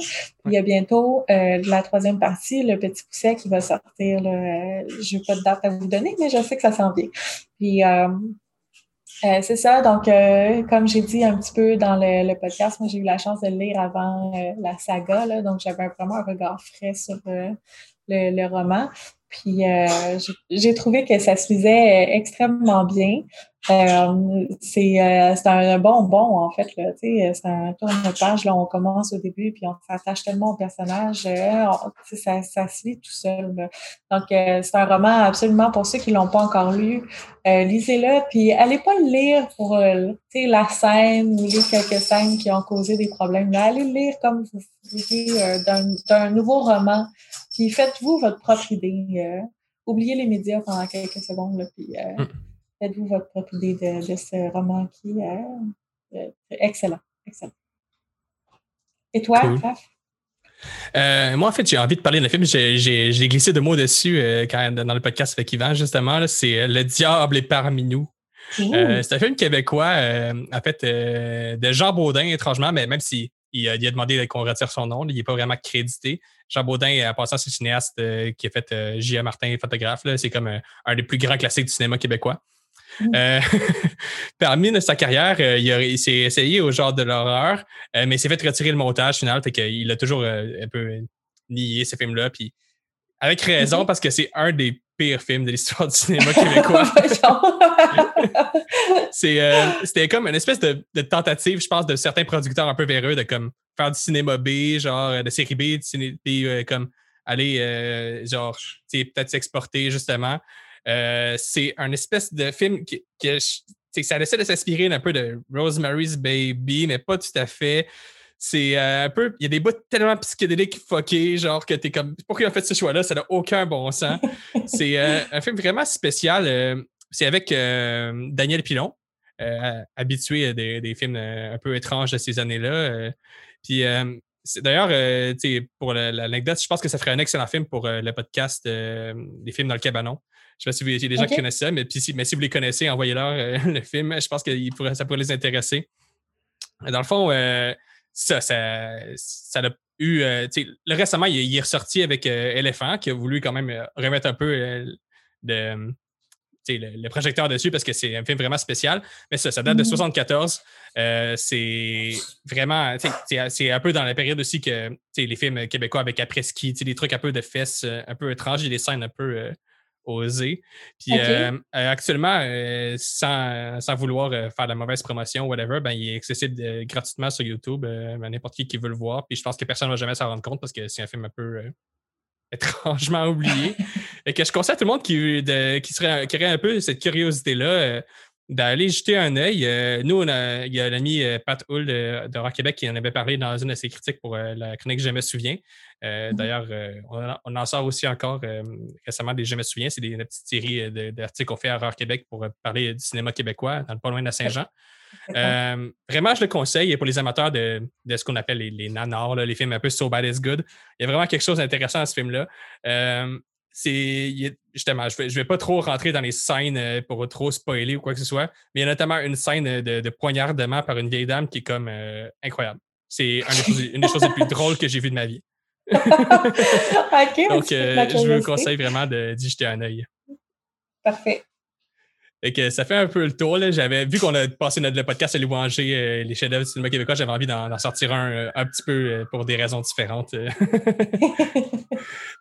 Il y a bientôt euh, la troisième partie, Le Petit Pousset, qui va sortir. Euh, Je n'ai pas de date à vous donner, mais je sais que ça s'en vient. Puis, euh, c'est ça, donc euh, comme j'ai dit un petit peu dans le, le podcast, moi j'ai eu la chance de le lire avant euh, la saga, là, donc j'avais vraiment un regard frais sur euh, le, le roman. Puis euh, j'ai- trouvé que ça se faisait euh, extrêmement bien. Euh, c'est euh, un bonbon, en fait. C'est un tourne-page. On commence au début, puis on s'attache tellement au personnage. ça, se lit tout seul. Donc, c'est un roman absolument pour ceux qui l'ont pas encore lu. Lisez-le, puis allez pas le lire pour la scène ou les quelques scènes qui ont causé des problèmes. Là, allez le lire comme vous d'un- d'un nouveau roman. Puis faites-vous votre propre idée. euh, oubliez les médias pendant quelques secondes, là, puis euh, Mm. faites-vous votre propre idée de, de ce roman qui est euh, excellent. excellent. Et toi, Cool. Euh, moi, en fait, j'ai envie de parler d'un film. J'ai- glissé deux mots dessus euh, quand, dans le podcast avec Yvan, justement. C'est Le Diable est parmi nous. Euh, c'est un film québécois, en fait, de Jean Baudin, étrangement, mais même s'il il a, il a demandé qu'on retire son nom, là, il n'est pas vraiment crédité. Jean Baudin, en passant, c'est le cinéaste euh, qui a fait euh, J.A. Martin, photographe. C'est comme un, un des plus grands classiques du cinéma québécois. Mm. Euh, [laughs] parmi de sa carrière, euh, il, s'est essayé au genre de l'horreur, euh, mais il s'est fait retirer le montage final, fait qu'il a toujours euh, un peu nié ces films-là. Puis avec raison, Mhm. parce que c'est un des pires films de l'histoire du cinéma québécois. [laughs] [laughs] C'est, euh, c'était comme une espèce de, de tentative, je pense, de certains producteurs un peu véreux de comme faire du cinéma B, genre euh, de série B, de ciné, puis, euh, comme aller, euh, genre, peut-être s'exporter, justement. Euh, c'est un espèce de film qui, sais, ça essaie de s'inspirer un peu de Rosemary's Baby, mais pas tout à fait. C'est euh, un peu. Il y a des bouts tellement psychédéliques fuckés, genre que t'es comme. Pourquoi ils ont fait ce choix-là? Ça n'a aucun bon sens. [laughs] c'est euh, un film vraiment spécial. euh, c'est avec Daniel Pilon, habitué des, des films un peu étranges de ces années-là. puis d'ailleurs, euh, pour la- l'anecdote, je pense que ça ferait un excellent film pour euh, le podcast euh, des films dans le cabanon. Je sais pas si vous- il y a des gens qui connaissent ça, mais, si, mais si vous les connaissez, envoyez-leur [laughs] le film. Je pense que il pourrait- ça pourrait les intéresser. Dans le fond, ça, ça, ça a eu. euh, le récemment, il, est- il est ressorti avec euh, Elephant, qui a voulu quand même euh, remettre un peu de, le, le projecteur dessus parce que c'est un film vraiment spécial. Mais ça, ça date de Mhm. 74. Euh, c'est vraiment. C'est un peu dans la période aussi que les films québécois avec après-ski, des trucs un peu de fesses un peu étranges, des scènes un peu euh, osées. Puis euh, euh, actuellement, euh, sans, sans vouloir euh, faire de la mauvaise promotion, whatever, ben, il est accessible gratuitement sur YouTube à n'importe qui qui veut le voir. Puis je pense que personne ne va jamais s'en rendre compte parce que c'est un film un peu [laughs] étrangement oublié. [laughs] Et que je conseille à tout le monde qui, de- qui, serait, qui aurait un peu cette curiosité-là d'aller jeter un œil. Euh, nous, on a- il y a l'ami euh, Pat Hull de, de Rock Québec qui en avait parlé dans une de ses critiques pour euh, la chronique Je me souviens. Euh, Mhm. D'ailleurs, on, en- on en sort aussi encore récemment des Je me souviens. C'est des, une petite série euh, de- d'articles qu'on fait à Rock Québec pour parler du cinéma québécois, dans le pas loin de Saint-Jean. Vraiment, je le conseille pour les amateurs de, de ce qu'on appelle les, les nanars, là, les films un peu So Bad Is Good. Il y a vraiment quelque chose d'intéressant dans ce film-là. Euh, c'est justement, je ne vais, je vais pas trop rentrer dans les scènes euh, pour trop spoiler ou quoi que ce soit, mais il y a notamment une scène de, de poignardement par une vieille dame qui est comme euh, incroyable. C'est une des choses les plus drôles que j'ai vues de ma vie. [laughs] [laughs] Donc, euh, je vous conseille vraiment de- d'y jeter un œil. Parfait. Et que ça fait un peu le tour. J'avais vu qu'on a passé notre le podcast à louanger euh, les chefs-d'œuvre du cinéma québécois, j'avais envie d'en sortir un euh, un petit peu euh, pour des raisons différentes. [laughs]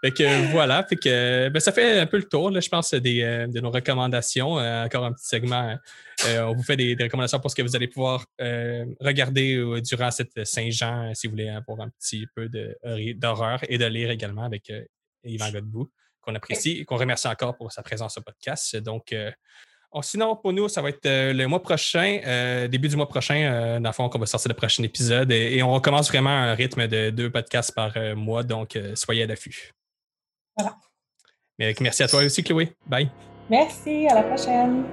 fait que voilà, fait que ben, ça fait un peu le tour, là, je pense, des, de nos recommandations. encore un petit segment. on vous fait des, recommandations pour ce que vous allez pouvoir regarder durant cette Saint-Jean, si vous voulez avoir un petit peu d'horreur et de lire également avec Yvan Godbout qu'on apprécie et qu'on remercie encore pour sa présence au podcast. Donc, Oh, sinon, pour nous, ça va être euh, le mois prochain, euh, début du mois prochain, euh, dans le fond, qu'on va sortir le prochain épisode. Et, on recommence vraiment un rythme de deux podcasts par mois, donc soyez à l'affût. Voilà. merci à toi aussi, Chloé. Bye. Merci, à la prochaine.